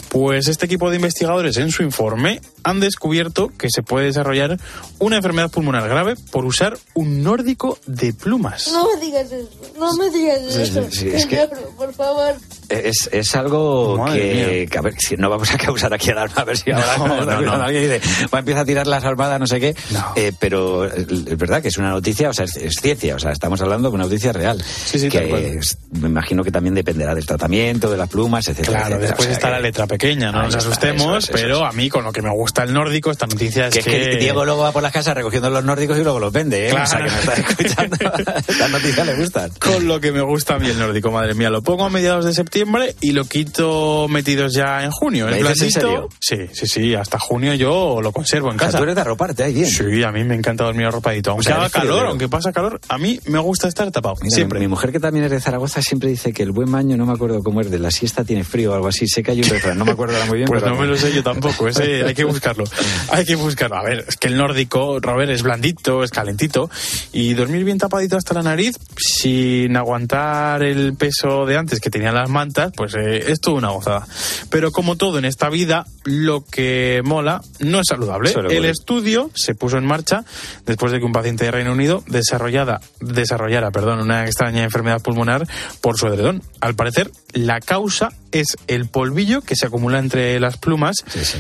Pues este equipo de investigadores en su informe han descubierto que se puede desarrollar una enfermedad pulmonar grave por usar un nórdico de plumas. No me digas eso, no me digas Sí, eso. sí, es que- Señor, por favor. Es, es algo que, que, a ver, si no vamos a causar aquí alarma, a ver si ahora No, no, no. alguien dice, va a empezar a tirar las armadas, no sé qué. Eh, pero es verdad que es una noticia, o sea, es, es ciencia, o sea, estamos hablando de una noticia real. sí, que tal cual. es- me imagino que también dependerá del tratamiento, de las plumas, etcétera. Claro, etcétera. después O sea, está que- la letra pequeña, no nos asustemos, eso es, eso pero a mí con lo que me gusta el nórdico, esta noticia es Que es que Diego luego va por las casas recogiendo los nórdicos y luego los vende, ¿eh? O sea, que no está escuchando. Estas noticias le gustan. Con lo que me gusta a mí el nórdico, madre mía. Lo pongo a mediados de septiembre y lo quito metidos ya en junio. ¿Me Es dices en blandito. Sí, sí, sí. Hasta junio yo lo conservo en O sea, casa. tú eres de arroparte, ahí bien. Sí, a mí me encanta dormir arropadito. Aunque sea, haga frío, calor, pero- aunque pasa calor, a mí me gusta estar tapado. Mira, siempre. Mi, mi mujer, que también es de Zaragoza, siempre dice que el buen baño, no me acuerdo cómo es, de la siesta tiene frío o algo así. Sé que hay un refrán, no me acuerdo muy bien. Pues pero no me lo sé yo tampoco, ese hay que buscarlo. Hay que buscarlo. A ver, es que el nórdico, Robert, es blandito, es calentito. Y dormir bien tapadito hasta la nariz, sin aguantar el peso de antes que tenían las pues eh, es toda una gozada. Pero como todo en esta vida, lo que mola no es saludable. El estudio se puso en marcha después de que un paciente de Reino Unido desarrollada, desarrollara perdón, una extraña enfermedad pulmonar por su edredón. Al parecer, la causa es el polvillo que se acumula entre las plumas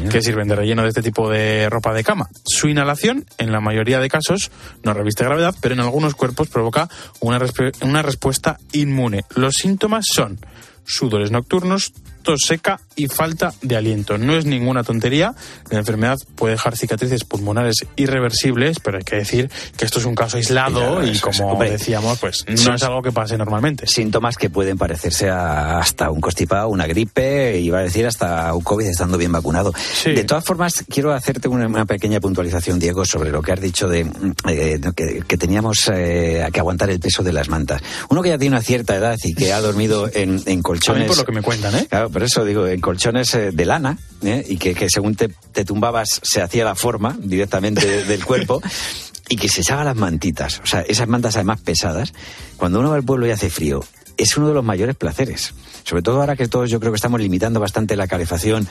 que sirven de relleno de este tipo de ropa de cama. Su inhalación, en la mayoría de casos, no reviste gravedad, pero en algunos cuerpos provoca una, una respuesta inmune. Los síntomas son sudores nocturnos, tos seca y falta de aliento. No es ninguna tontería. La enfermedad puede dejar cicatrices pulmonares irreversibles, pero hay que decir que esto es un caso aislado y eso como Hombre, decíamos, pues no es algo que pase normalmente. Síntomas que pueden parecerse a hasta un constipado, una gripe, iba a decir hasta un COVID estando bien vacunado. De todas formas, quiero hacerte una, una pequeña puntualización, Diego, sobre lo que has dicho de eh, que, que teníamos eh, que aguantar el peso de las mantas. Uno que ya tiene una cierta edad y que ha dormido en, en A colchones. mí por lo que me cuentan, ¿eh? Claro, por eso digo, en colchones eh, de lana, ¿eh? y que, que según te, te tumbabas se hacía la forma directamente de- del cuerpo, y que se echaba las mantitas, o sea, esas mantas además pesadas, cuando uno va al pueblo y hace frío, es uno de los mayores placeres. Sobre todo ahora que todos yo creo que estamos limitando bastante la calefacción,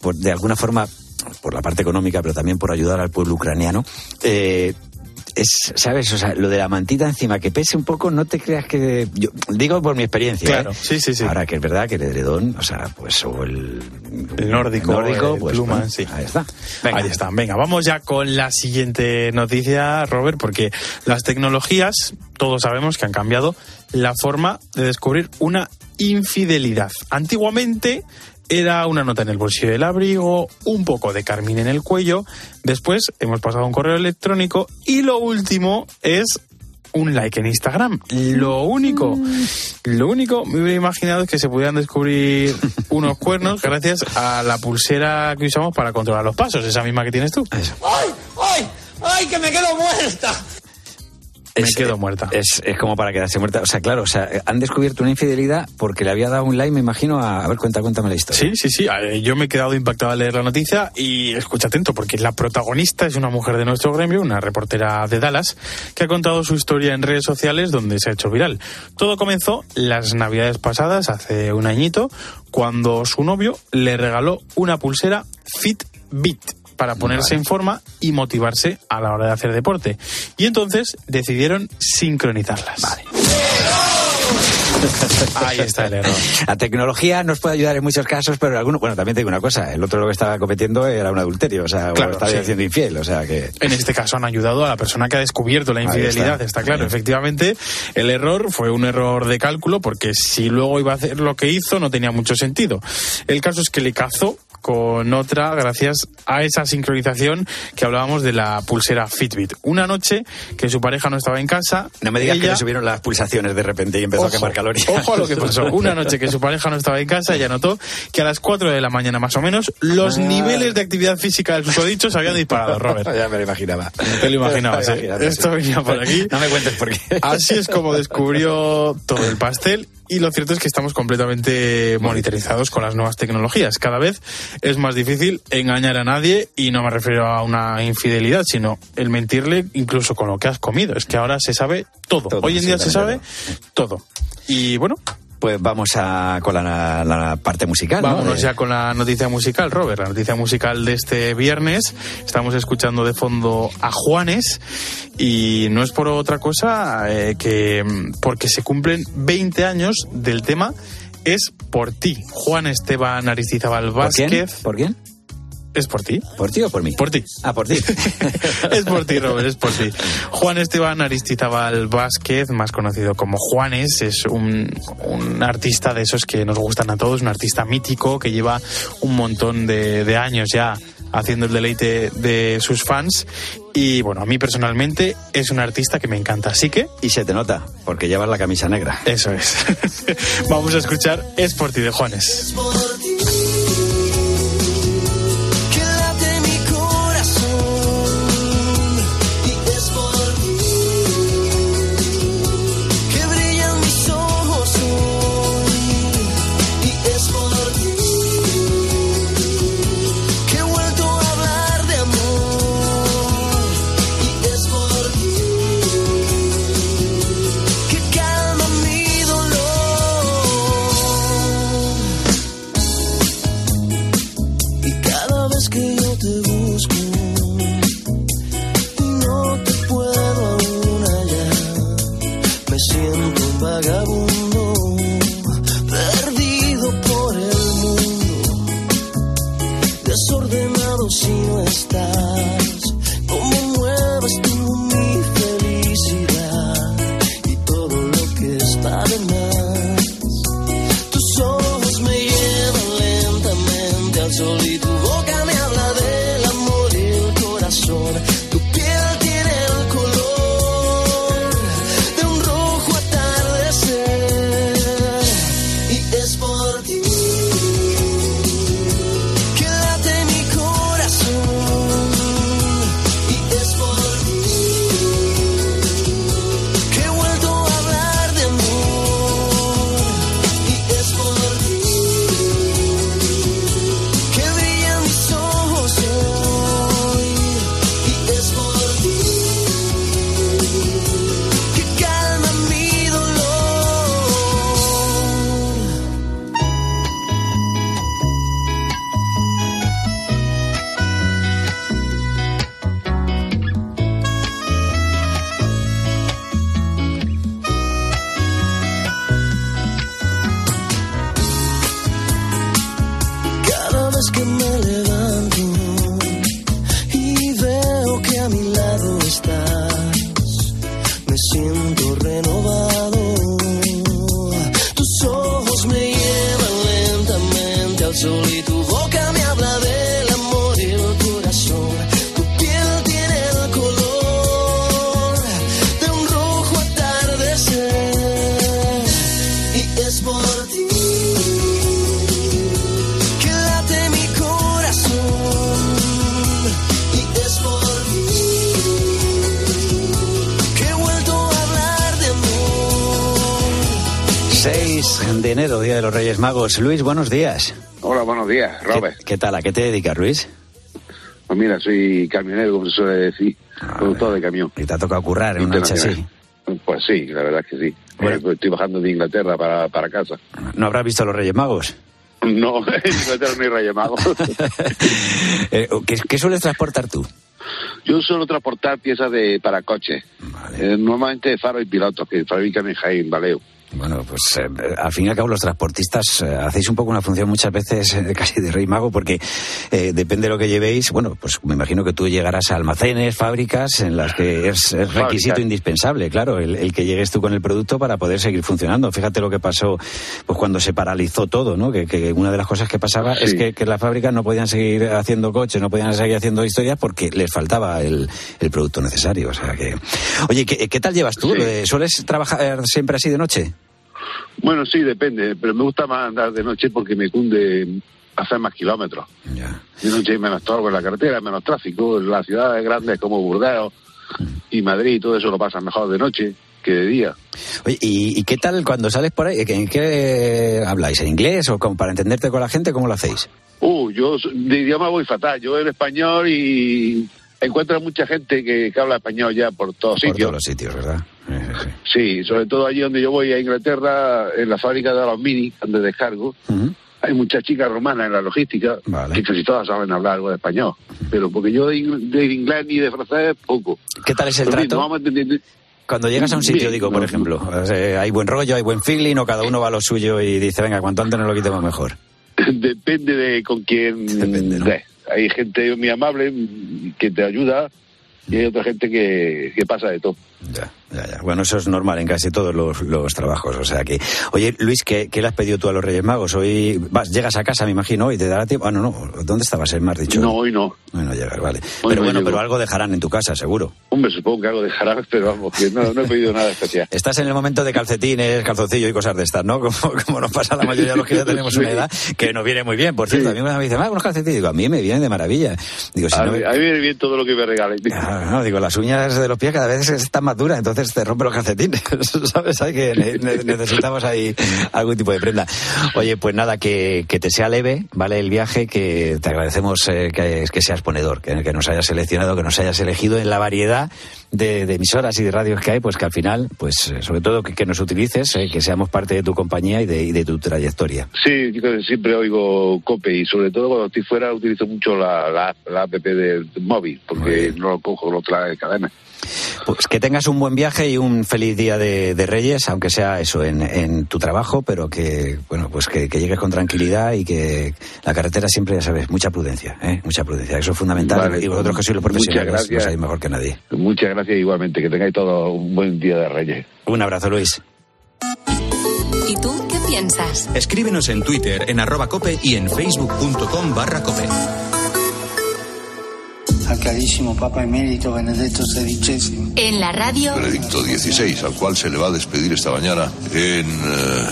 por, de alguna forma, por la parte económica, pero también por ayudar al pueblo ucraniano. eh, es, ¿sabes? O sea, lo de la mantita encima, que pese un poco, no te creas que... Yo digo por mi experiencia. Claro, ¿eh? sí, sí, sí. Ahora que es verdad que el edredón, o sea, pues, o el... El nórdico, nórdico, el pues, pluma, bueno, sí. Ahí está. Ahí está. Venga, vamos ya con la siguiente noticia, Robert, porque las tecnologías, todos sabemos que han cambiado la forma de descubrir una infidelidad. Antiguamente era una nota en el bolsillo del abrigo, un poco de carmín en el cuello, después hemos pasado a un correo electrónico y lo último es un like en Instagram. Lo único, lo único me hubiera imaginado es que se pudieran descubrir unos cuernos gracias a la pulsera que usamos para controlar los pasos, esa misma que tienes tú. ¡Ay, ay, ay, que me quedo muerta! Me quedo muerta. Es, es como para quedarse muerta. O sea, claro, o sea, han descubierto una infidelidad porque le había dado un like, me imagino, a... A ver, cuenta, cuéntame la historia. Sí, sí, sí. Eh, Yo me he quedado impactado al leer la noticia y escucha atento porque la protagonista es una mujer de nuestro gremio, una reportera de Dallas, que ha contado su historia en redes sociales donde se ha hecho viral. Todo comenzó las navidades pasadas, hace un añito, cuando su novio le regaló una pulsera Fitbit para ponerse en forma y motivarse a la hora de hacer deporte. Y entonces decidieron sincronizarlas. Ahí está el error. La tecnología nos puede ayudar en muchos casos, pero en algunos, bueno, también te digo una cosa, el otro lo que estaba cometiendo era un adulterio, o sea, Claro, estaba sí. siendo infiel, o sea que... En este caso han ayudado a la persona que ha descubierto la infidelidad, está. está. claro. Efectivamente, el error fue un error de cálculo porque si luego iba a hacer lo que hizo no tenía mucho sentido. El caso es que le cazó con otra gracias a esa sincronización que hablábamos de la pulsera Fitbit. Una noche que su pareja no estaba en casa. No me digas que ella- le subieron las pulsaciones de repente y empezó a Ojo, quemar calorías. Ojo a lo que pasó. Una noche que su pareja no estaba en casa, ella notó que a las 4 de la mañana más o menos los Ah. niveles de actividad física del susodicho se habían disparado, Robert. ya me lo imaginaba. Te lo imaginabas, ¿eh? Esto venía por aquí. No me cuentes por qué. Así es como descubrió todo el pastel y lo cierto es que estamos completamente monitorizados con las nuevas tecnologías. Cada vez es más difícil engañar a nadie y no me refiero a una infidelidad, sino el mentirle incluso con lo que has comido. Es que ahora se sabe todo. Todo, Hoy en día se sabe todo. Y bueno, Pues vamos a, con la, la parte musical. ¿no? Vámonos ya con la noticia musical, Robert. La noticia musical de este viernes. Estamos escuchando de fondo a Juanes y no es por otra cosa eh, que porque se cumplen 20 años del tema Es por ti. Juan Esteban Aristizábal ¿Por quién? Vázquez. ¿Por quién? ¿Es por ti? ¿Por ti o por mí? Por ti. Ah, por ti. es por ti, Robert, es por ti. Juan Esteban Aristizábal Vázquez, más conocido como Juanes, es un, un artista de esos que nos gustan a todos, un artista mítico que lleva un montón de, de años ya haciendo el deleite de sus fans. Y bueno, a mí personalmente es un artista que me encanta, así que... Y se te nota, porque llevas la camisa negra. Eso es. Vamos a escuchar Es por ti de Juanes. Que Luis, buenos días. Hola, buenos días, Robert. ¿Qué, qué tal? ¿A qué te dedicas, Luis? Pues mira, soy camionero, como se suele decir, productor de camión. ¿Y te ha tocado currar en una noche así? Pues sí, la verdad es que sí. Eh, pues estoy bajando de Inglaterra para, para casa. ¿No habrás visto a los Reyes Magos? No, en Inglaterra no hay Reyes Magos. Eh, ¿qué, qué sueles transportar tú? Yo suelo transportar piezas de para coches. Eh, normalmente faro y pilotos que fabrican en Jaén, Valeo. Bueno, pues eh, al fin y al cabo los transportistas eh, hacéis un poco una función muchas veces eh, casi de rey mago porque eh, depende de lo que llevéis. Bueno, pues me imagino que tú llegarás a almacenes, fábricas en las que es, es requisito indispensable, claro, el, el que llegues tú con el producto para poder seguir funcionando. Fíjate lo que pasó pues cuando se paralizó todo, ¿no? Que, que una de las cosas que pasaba es que, que las fábricas no podían seguir haciendo coches, no podían seguir haciendo historias porque les faltaba el, el producto necesario. O sea que, oye, ¿qué, qué tal llevas tú? Sí. ¿Sueles trabajar siempre así de noche? Bueno, sí, depende, pero me gusta más andar de noche porque me cunde hacer más kilómetros. De noche hay menos torgo en la carretera, menos tráfico. En las ciudades grandes como Burdeos y Madrid, todo eso lo pasan mejor de noche. que de día. Oye, ¿y, y qué tal cuando sales por ahí? ¿En qué habláis? ¿En inglés o como para entenderte con la gente? ¿Cómo lo hacéis? Uh, yo de idioma voy fatal. Yo en español y encuentro mucha gente que, que habla español ya por todos Por sitios. todos los sitios, ¿verdad? Sí, sobre todo allí donde yo voy a Inglaterra, en la fábrica de los mini, donde descargo. Hay muchas chicas romanas en la logística que casi todas saben hablar algo de español. Pero porque yo de, de inglés ni de francés, poco. ¿Qué tal es el trato? vamos. Cuando llegas a un sitio, Bien, digo, por no, ejemplo, eh, hay buen rollo, hay buen feeling o cada uno va a lo suyo y dice, venga, cuanto antes nos lo quitemos mejor. Depende de con quién des. Hay gente muy amable que te ayuda y hay otra gente que, que pasa de todo. Ya, ya. Bueno, eso es normal en casi todos los, los trabajos. O sea que, oye, Luis, ¿qué, qué le has pedido tú a los Reyes Magos? Hoy vas, llegas a casa, me imagino, y te dará tiempo. Ah, no, no. ¿Dónde estabas? Eh, Me has dicho. No, hoy no. Hoy no llegas, vale. Hoy pero no bueno, llego. pero algo dejarán en tu casa, seguro. Hombre, supongo que algo dejará, pero vamos, que no, no he pedido nada especial. Estás en el momento de calcetines, calzoncillo y cosas de estas, ¿no? Como, como nos pasa a la mayoría de los que ya tenemos una edad, que nos viene muy bien. Por cierto, a mí me dicen, ah, unos calcetines. Digo, a mí me vienen de maravilla. Digo, si A no, a mí me viene bien todo lo que me regalen. Ah, no, digo, las uñas de los pies cada vez están más duras, entonces te rompen los calcetines, ¿sabes? Hay que ne- ne- necesitamos ahí algún tipo de prenda. Oye, pues nada, que, que te sea leve, ¿vale? El viaje, que te agradecemos eh, que, que seas ponedor, que, que nos hayas seleccionado, que nos hayas elegido en la variedad de, de emisoras y de radios que hay, pues que al final, pues eh, sobre todo que, que nos utilices, eh, que seamos parte de tu compañía y de, y de tu trayectoria. Sí, yo siempre oigo COPE y sobre todo cuando estoy fuera utilizo mucho la, la, la app del móvil porque no lo cojo en otra cadena. Pues que tengas un buen viaje y un feliz día de, de Reyes, aunque sea eso en, en tu trabajo, pero que bueno pues que, que llegues con tranquilidad y que la carretera siempre, ya sabes, mucha prudencia, ¿eh? mucha prudencia, eso es fundamental. Vale, y vosotros que sois los profesionales lo gracias. sabéis mejor que nadie. Muchas gracias igualmente, que tengáis todo un buen día de Reyes. Un abrazo, Luis. ¿Y tú qué piensas? Escríbenos en Twitter en arroba cope y en facebook.com barra cope. Al carísimo Papa Emérito Benedetto XVI. En la radio, Benedicto XVI, al cual se le va a despedir esta mañana en eh,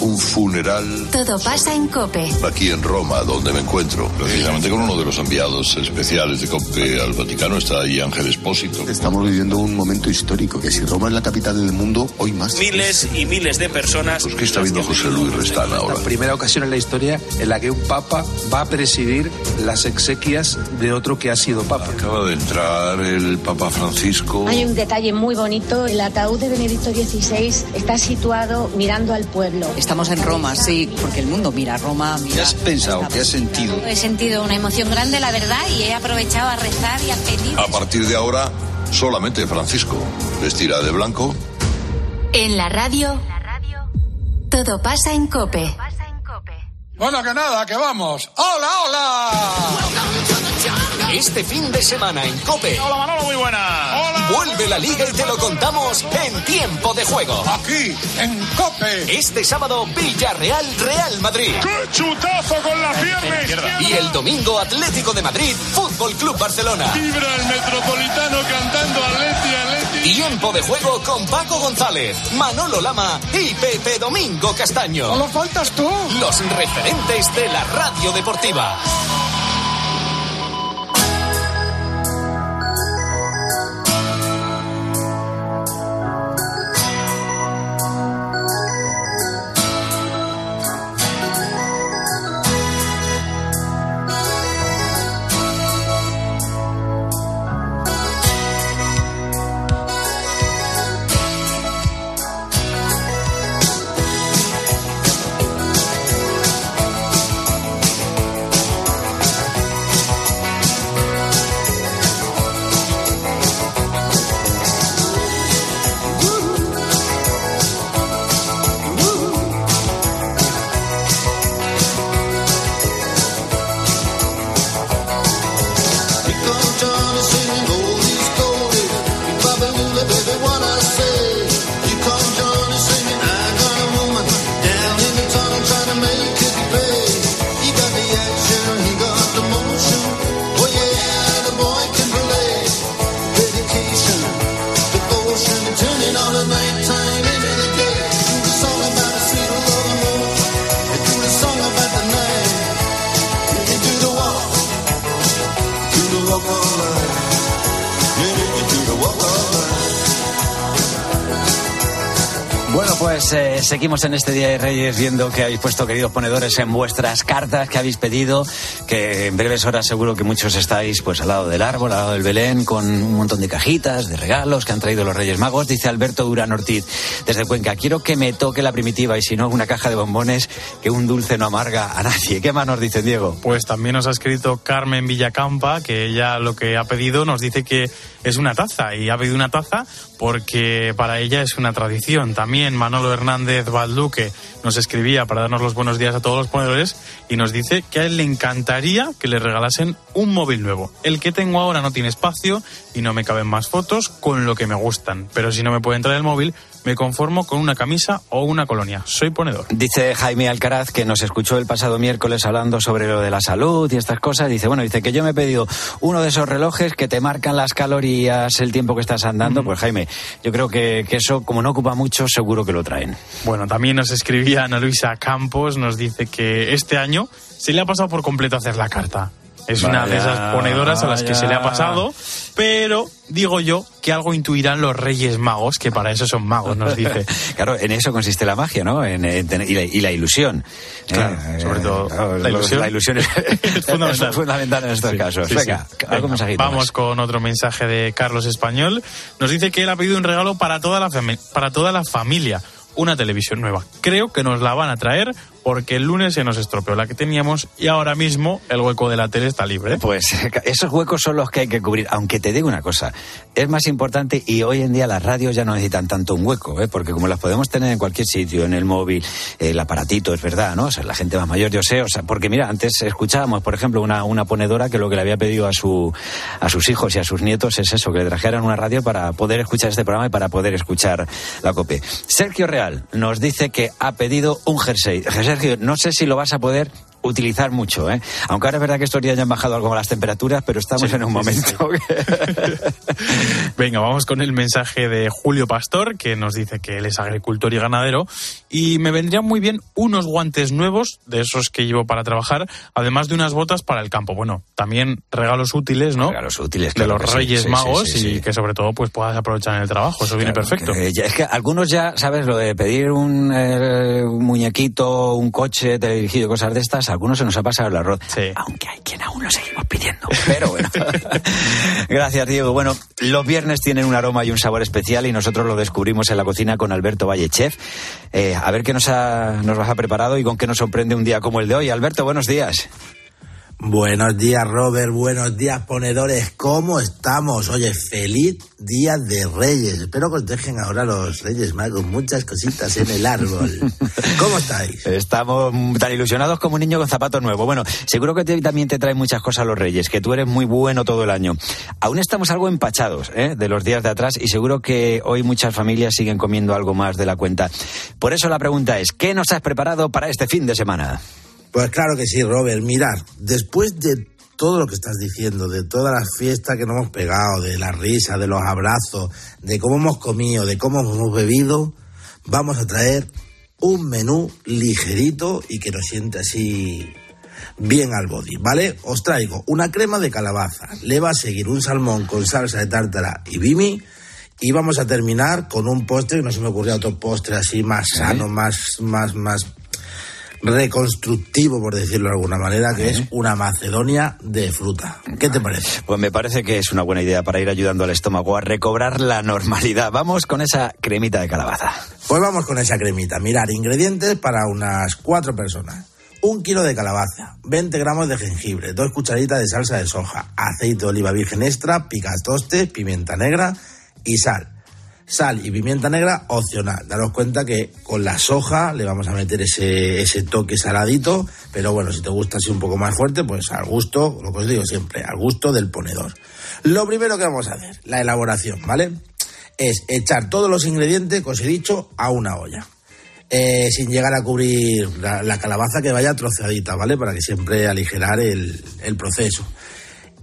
un funeral todo pasa en Cope. aquí en Roma, donde me encuentro. Precisamente con uno de los enviados especiales de COPE al Vaticano está ahí Ángel Espósito. Estamos viviendo un momento histórico, que si Roma es la capital del mundo, hoy más. Miles y miles de personas. ¿Qué está viendo José Luis Restán ahora? La primera ocasión en la historia en la que un papa va a presidir las exequias de otro que ha sido papa. Acaba de entrar el Papa Francisco. Hay un detalle muy bonito. El ataúd de Benedicto XVI está situado mirando al pueblo. Estamos en Roma, sí, porque el mundo mira a Roma. Mira. ¿Qué has pensado? ¿Qué has sentido? He sentido una emoción grande, la verdad, y he aprovechado a rezar y a pedir. A partir de ahora, solamente Francisco vestirá de blanco. En la radio, todo pasa en Cope. Bueno, que nada, que vamos. ¡Hola, hola! Este fin de semana en Cope. Hola, Manolo, muy buena. Hola. Vuelve la liga y te lo contamos en tiempo de juego. Aquí, en Cope. Este sábado, Villarreal, Real Madrid. ¡Qué chutazo con la pierna! Y el domingo, Atlético de Madrid, Fútbol Club Barcelona. Vibra el metropolitano cantando Atleti, Atleti. Tiempo de juego con Paco González, Manolo Lama y Pepe Domingo Castaño. ¡Solo faltas tú! Los referentes de la radio deportiva. say Seguimos en este Día de Reyes viendo que habéis puesto, queridos ponedores, en vuestras cartas que habéis pedido, que en breves horas seguro que muchos estáis pues al lado del árbol, al lado del Belén, con un montón de cajitas, de regalos que han traído los Reyes Magos. Dice Alberto Durán Ortiz, desde Cuenca, quiero que me toque la primitiva y si no, una caja de bombones, que un dulce no amarga a nadie. ¿Qué más nos dice Diego? Pues también nos ha escrito Carmen Villacampa, que ella lo que ha pedido nos dice que es una taza y ha pedido una taza porque para ella es una tradición. También Manolo Hernández Valduque nos escribía para darnos los buenos días a todos los ponedores y nos dice que a él le encantaría que le regalasen un móvil nuevo. El que tengo ahora no tiene espacio y no me caben más fotos con lo que me gustan, pero si no me puede entrar el móvil, me conformo con una camisa o una colonia. Soy ponedor. Dice Jaime Alcaraz que nos escuchó el pasado miércoles hablando sobre lo de la salud y estas cosas. Dice, bueno, dice que yo me he pedido uno de esos relojes que te marcan las calorías, el tiempo que estás andando. Pues Jaime, yo creo que, que, eso, como no ocupa mucho, seguro que lo traen. Bueno, también nos escribía Ana Luisa Campos, nos dice que este año se le ha pasado por completo hacer la carta. Es vaya, una de esas ponedoras a las que se le ha pasado, pero digo yo que algo intuirán los Reyes Magos, que para eso son magos, nos dice. claro, en eso consiste la magia, ¿no? En, en, en, y, la, y, la, ilusión. Claro, eh, sobre todo claro, la, ilusión. la ilusión. es, es fundamental. es fundamental en estos sí, casos. Sí, Venga, sí. algo Venga, Vamos más. con otro mensaje de Carlos Español. Nos dice que él ha pedido un regalo para toda la, para toda la familia una televisión nueva. Creo que nos la van a traer porque el lunes se nos estropeó la que teníamos y ahora mismo el hueco de la tele está libre. Pues esos huecos son los que hay que cubrir. Aunque te digo una cosa, es más importante y hoy en día las radios ya no necesitan tanto un hueco, ¿eh? porque como las podemos tener en cualquier sitio, en el móvil, el aparatito, es verdad, ¿no? O sea, la gente más mayor, yo sé, o sea, porque mira, antes escuchábamos, por ejemplo, una, una ponedora que lo que le había pedido a, su, a sus hijos y a sus nietos es eso, que le trajeran una radio para poder escuchar este programa y para poder escuchar la COPE. Sergio Real nos dice que ha pedido un jersey. No sé si lo vas a poder utilizar mucho, ¿eh? Aunque ahora es verdad que estos días ya han bajado algo las temperaturas, pero estamos sí, en un momento. Sí, Venga, vamos con el mensaje de Julio Pastor, que nos dice que él es agricultor y ganadero, y me vendrían muy bien unos guantes nuevos, de esos que llevo para trabajar, además de unas botas para el campo. Bueno, también regalos útiles, ¿no? Regalos útiles, De claro los Reyes Magos y que sobre todo pues puedas aprovechar en el trabajo. Eso viene perfecto. Que es que algunos ya, ¿sabes? Lo de pedir un, eh, un muñequito, un coche teledirigido, cosas de estas, algunos se nos ha pasado el arroz. Sí. Aunque hay quien aún lo seguimos pidiendo. Pero bueno. Gracias, Diego. Bueno, los viernes tienen un aroma y un sabor especial y nosotros lo descubrimos en la cocina con Alberto Valle, chef. Eh, a ver qué nos, ha, nos has preparado y con qué nos sorprende un día como el de hoy. Alberto, buenos días. Buenos días, Robert. Buenos días, ponedores. ¿Cómo estamos? Oye, feliz día de Reyes. Espero que os dejen ahora los Reyes Magos muchas cositas en el árbol. ¿Cómo estáis? Estamos tan ilusionados como un niño con zapatos nuevos. Bueno, seguro que te, también te traen muchas cosas los Reyes, que tú eres muy bueno todo el año. Aún estamos algo empachados ¿eh? de los días de atrás y seguro que hoy muchas familias siguen comiendo algo más de la cuenta. Por eso la pregunta es, ¿qué nos has preparado para este fin de semana? Pues claro que sí, Robert. Mirad, después de todo lo que estás diciendo, de todas las fiestas que nos hemos pegado, de la risa, de los abrazos, de cómo hemos comido, de cómo hemos bebido, vamos a traer un menú ligerito y que nos siente así bien al body, ¿vale? Os traigo una crema de calabaza, le va a seguir un salmón con salsa de tártara y bimi y vamos a terminar con un postre, no se me ocurrió otro postre así más sano, más, más, más reconstructivo, por decirlo de alguna manera, que es una Macedonia de fruta. ¿Qué te parece? Pues me parece que es una buena idea para ir ayudando al estómago a recobrar la normalidad. Vamos con esa cremita de calabaza. Pues vamos con esa cremita. Mirar, ingredientes para unas cuatro personas. Un kilo de calabaza, 20 gramos de jengibre, dos cucharitas de salsa de soja, aceite de oliva virgen extra, picatoste, pimienta negra y sal sal y pimienta negra opcional. Daros cuenta que con la soja le vamos a meter ese, ese toque saladito, pero bueno, si te gusta así un poco más fuerte, pues al gusto, lo que os digo siempre, al gusto del ponedor. Lo primero que vamos a hacer, la elaboración, ¿vale? Es echar todos los ingredientes, que os he dicho, a una olla. Eh, sin llegar a cubrir la, la, calabaza que vaya trozadita, ¿vale? Para que siempre aligerar el, el proceso.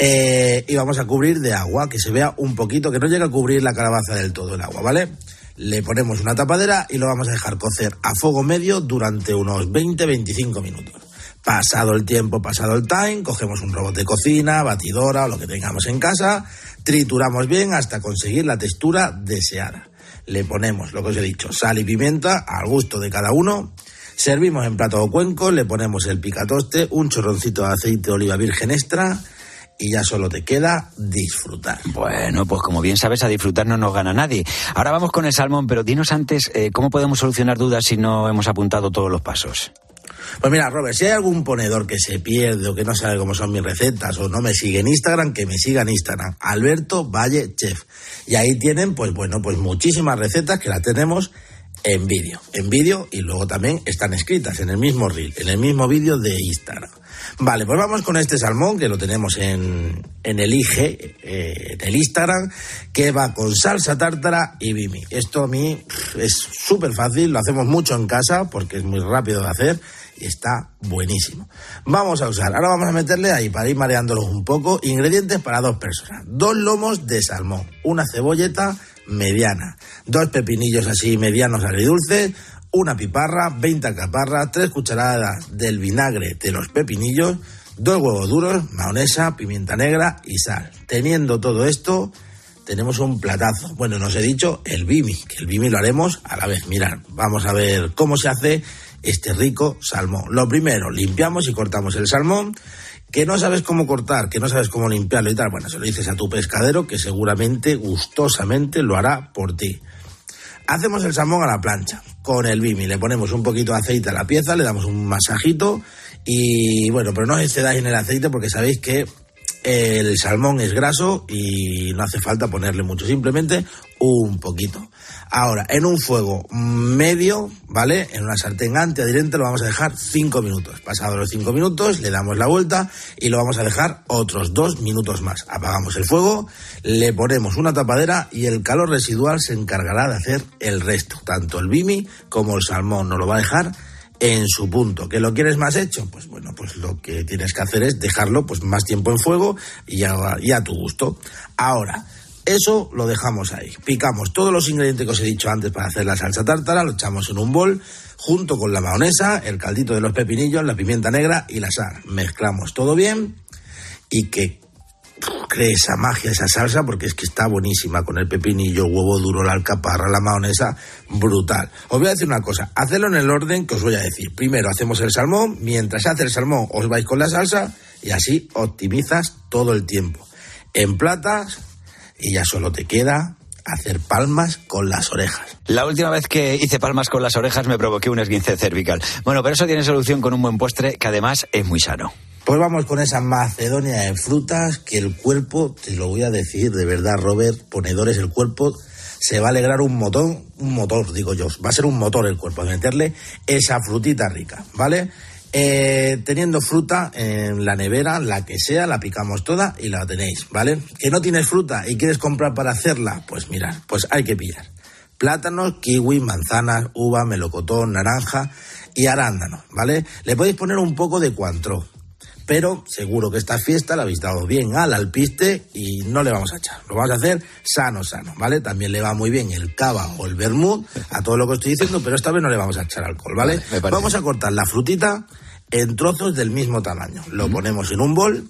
Eh, y vamos a cubrir de agua, que se vea un poquito, que no llegue a cubrir la calabaza del todo el agua, ¿vale? Le ponemos una tapadera y lo vamos a dejar cocer a fuego medio durante unos 20-25 minutos. Pasado el tiempo, pasado el time, cogemos un robot de cocina, batidora o lo que tengamos en casa, trituramos bien hasta conseguir la textura deseada. le ponemos lo que os he dicho, sal y pimienta al gusto de cada uno. Servimos en plato o cuenco, le ponemos el picatoste, un chorroncito de aceite de oliva virgen extra y ya solo te queda disfrutar. Bueno, pues como bien sabes, a disfrutar no nos gana nadie. Ahora vamos con el salmón, pero dinos antes, eh, ¿cómo podemos solucionar dudas si no hemos apuntado todos los pasos? Pues mira, Robert, si hay algún ponedor que se pierde o que no sabe cómo son mis recetas o no me sigue en Instagram, que me siga en Instagram, Alberto Valle Chef. Y ahí tienen, pues bueno, pues muchísimas recetas que las tenemos en vídeo, en vídeo y luego también están escritas en el mismo reel, en el mismo vídeo de Instagram. Vale, pues vamos con este salmón que lo tenemos en, en el IG, eh, en el Instagram, que va con salsa tártara y bimi. Esto a mí es súper fácil, lo hacemos mucho en casa porque es muy rápido de hacer y está buenísimo. Vamos a usar, ahora vamos a meterle ahí para ir mareándolos un poco, ingredientes para dos personas. Dos lomos de salmón, una cebolleta mediana, dos pepinillos así medianos agridulces, una piparra, 20 alcaparras, tres cucharadas del vinagre de los pepinillos, dos huevos duros, mayonesa, pimienta negra y sal. Teniendo todo esto, tenemos un platazo. Bueno, nos he dicho el bimi, que el bimi lo haremos a la vez. Mirad, vamos a ver cómo se hace este rico salmón. Lo primero, limpiamos y cortamos el salmón. Que no sabes cómo cortar, que no sabes cómo limpiarlo y tal. Bueno, se lo dices a tu pescadero que seguramente, gustosamente, lo hará por ti. Hacemos el salmón a la plancha con el bimi. Le ponemos un poquito de aceite a la pieza, le damos un masajito y bueno, pero no os excedáis en el aceite porque sabéis que el salmón es graso y no hace falta ponerle mucho, simplemente un poquito. Ahora, en un fuego medio, ¿vale? En una sartén antiadherente lo vamos a dejar 5 minutos. Pasados los 5 minutos, le damos la vuelta y lo vamos a dejar otros 2 minutos más. Apagamos el fuego, le ponemos una tapadera y el calor residual se encargará de hacer el resto. Tanto el bimi como el salmón nos lo va a dejar en su punto. ¿Que lo quieres más hecho? Pues bueno, pues lo que tienes que hacer es dejarlo pues más tiempo en fuego y a, a tu gusto. Ahora, eso lo dejamos ahí. Picamos todos los ingredientes que os he dicho antes para hacer la salsa tártara, lo echamos en un bol junto con la mayonesa, el caldito de los pepinillos, la pimienta negra y la sal. Mezclamos todo bien y que cree esa magia, esa salsa, porque es que está buenísima con el pepinillo, huevo duro, la alcaparra, la mayonesa, brutal. Os voy a decir una cosa, hacedlo en el orden que os voy a decir. Primero hacemos el salmón, mientras se hace el salmón os vais con la salsa y así optimizas todo el tiempo. En platas y ya solo te queda hacer palmas con las orejas. La última vez que hice palmas con las orejas me provoqué un esguince cervical. Bueno, pero eso tiene solución con un buen postre que además es muy sano. Pues vamos con esa Macedonia de frutas que el cuerpo, te lo voy a decir de verdad, Robert, ponedores, el cuerpo se va a alegrar un motor, un motor, digo yo, va a ser un motor el cuerpo, de meterle esa frutita rica, ¿vale? Eh, teniendo fruta en la nevera, la que sea, la picamos toda y la tenéis, ¿vale? Que no tienes fruta y quieres comprar para hacerla, pues mirad, pues hay que pillar. Plátanos, kiwi, manzanas, uva, melocotón, naranja y arándano, ¿vale? Le podéis poner un poco de cuantro, pero seguro que esta fiesta la habéis dado bien al alpiste y no le vamos a echar. Lo vamos a hacer sano, sano, ¿vale? También le va muy bien el cava o el vermut a todo lo que estoy diciendo, pero esta vez no le vamos a echar alcohol, ¿vale? vamos a cortar la frutita en trozos del mismo tamaño. Lo ponemos en un bol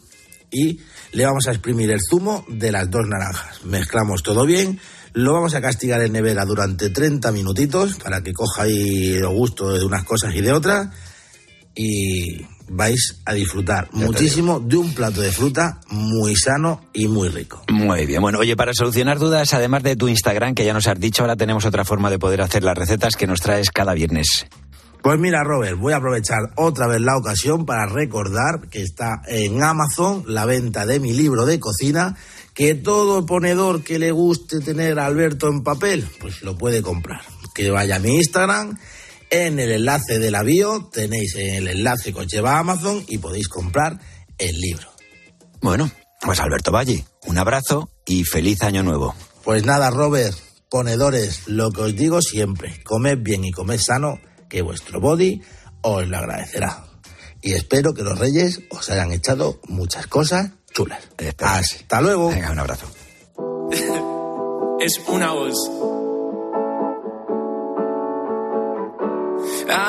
y le vamos a exprimir el zumo de las dos naranjas. Mezclamos todo bien. Lo vamos a castigar en nevera durante 30 minutitos para que coja ahí el gusto de unas cosas y de otras. Y vais a disfrutar muchísimo de un plato de fruta muy sano y muy rico. Muy bien. Bueno, oye, para solucionar dudas, además de tu Instagram, que ya nos has dicho, ahora tenemos otra forma de poder hacer las recetas que nos traes cada viernes. Pues mira, Robert, voy a aprovechar otra vez la ocasión para recordar que está en Amazon la venta de mi libro de cocina, que todo ponedor que le guste tener a Alberto en papel, pues lo puede comprar. Que vaya a mi Instagram en el enlace de la bio tenéis el enlace que os lleva a Amazon y podéis comprar el libro. Bueno, pues Alberto Valle, un abrazo y feliz año nuevo. Pues nada, Robert, ponedores, lo que os digo siempre, comed bien y comed sano, que vuestro body os lo agradecerá. Y espero que los reyes os hayan echado muchas cosas chulas. Hasta luego. Venga, un abrazo. es una voz.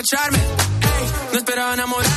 emborracharme, ey, no esperaba enamorarme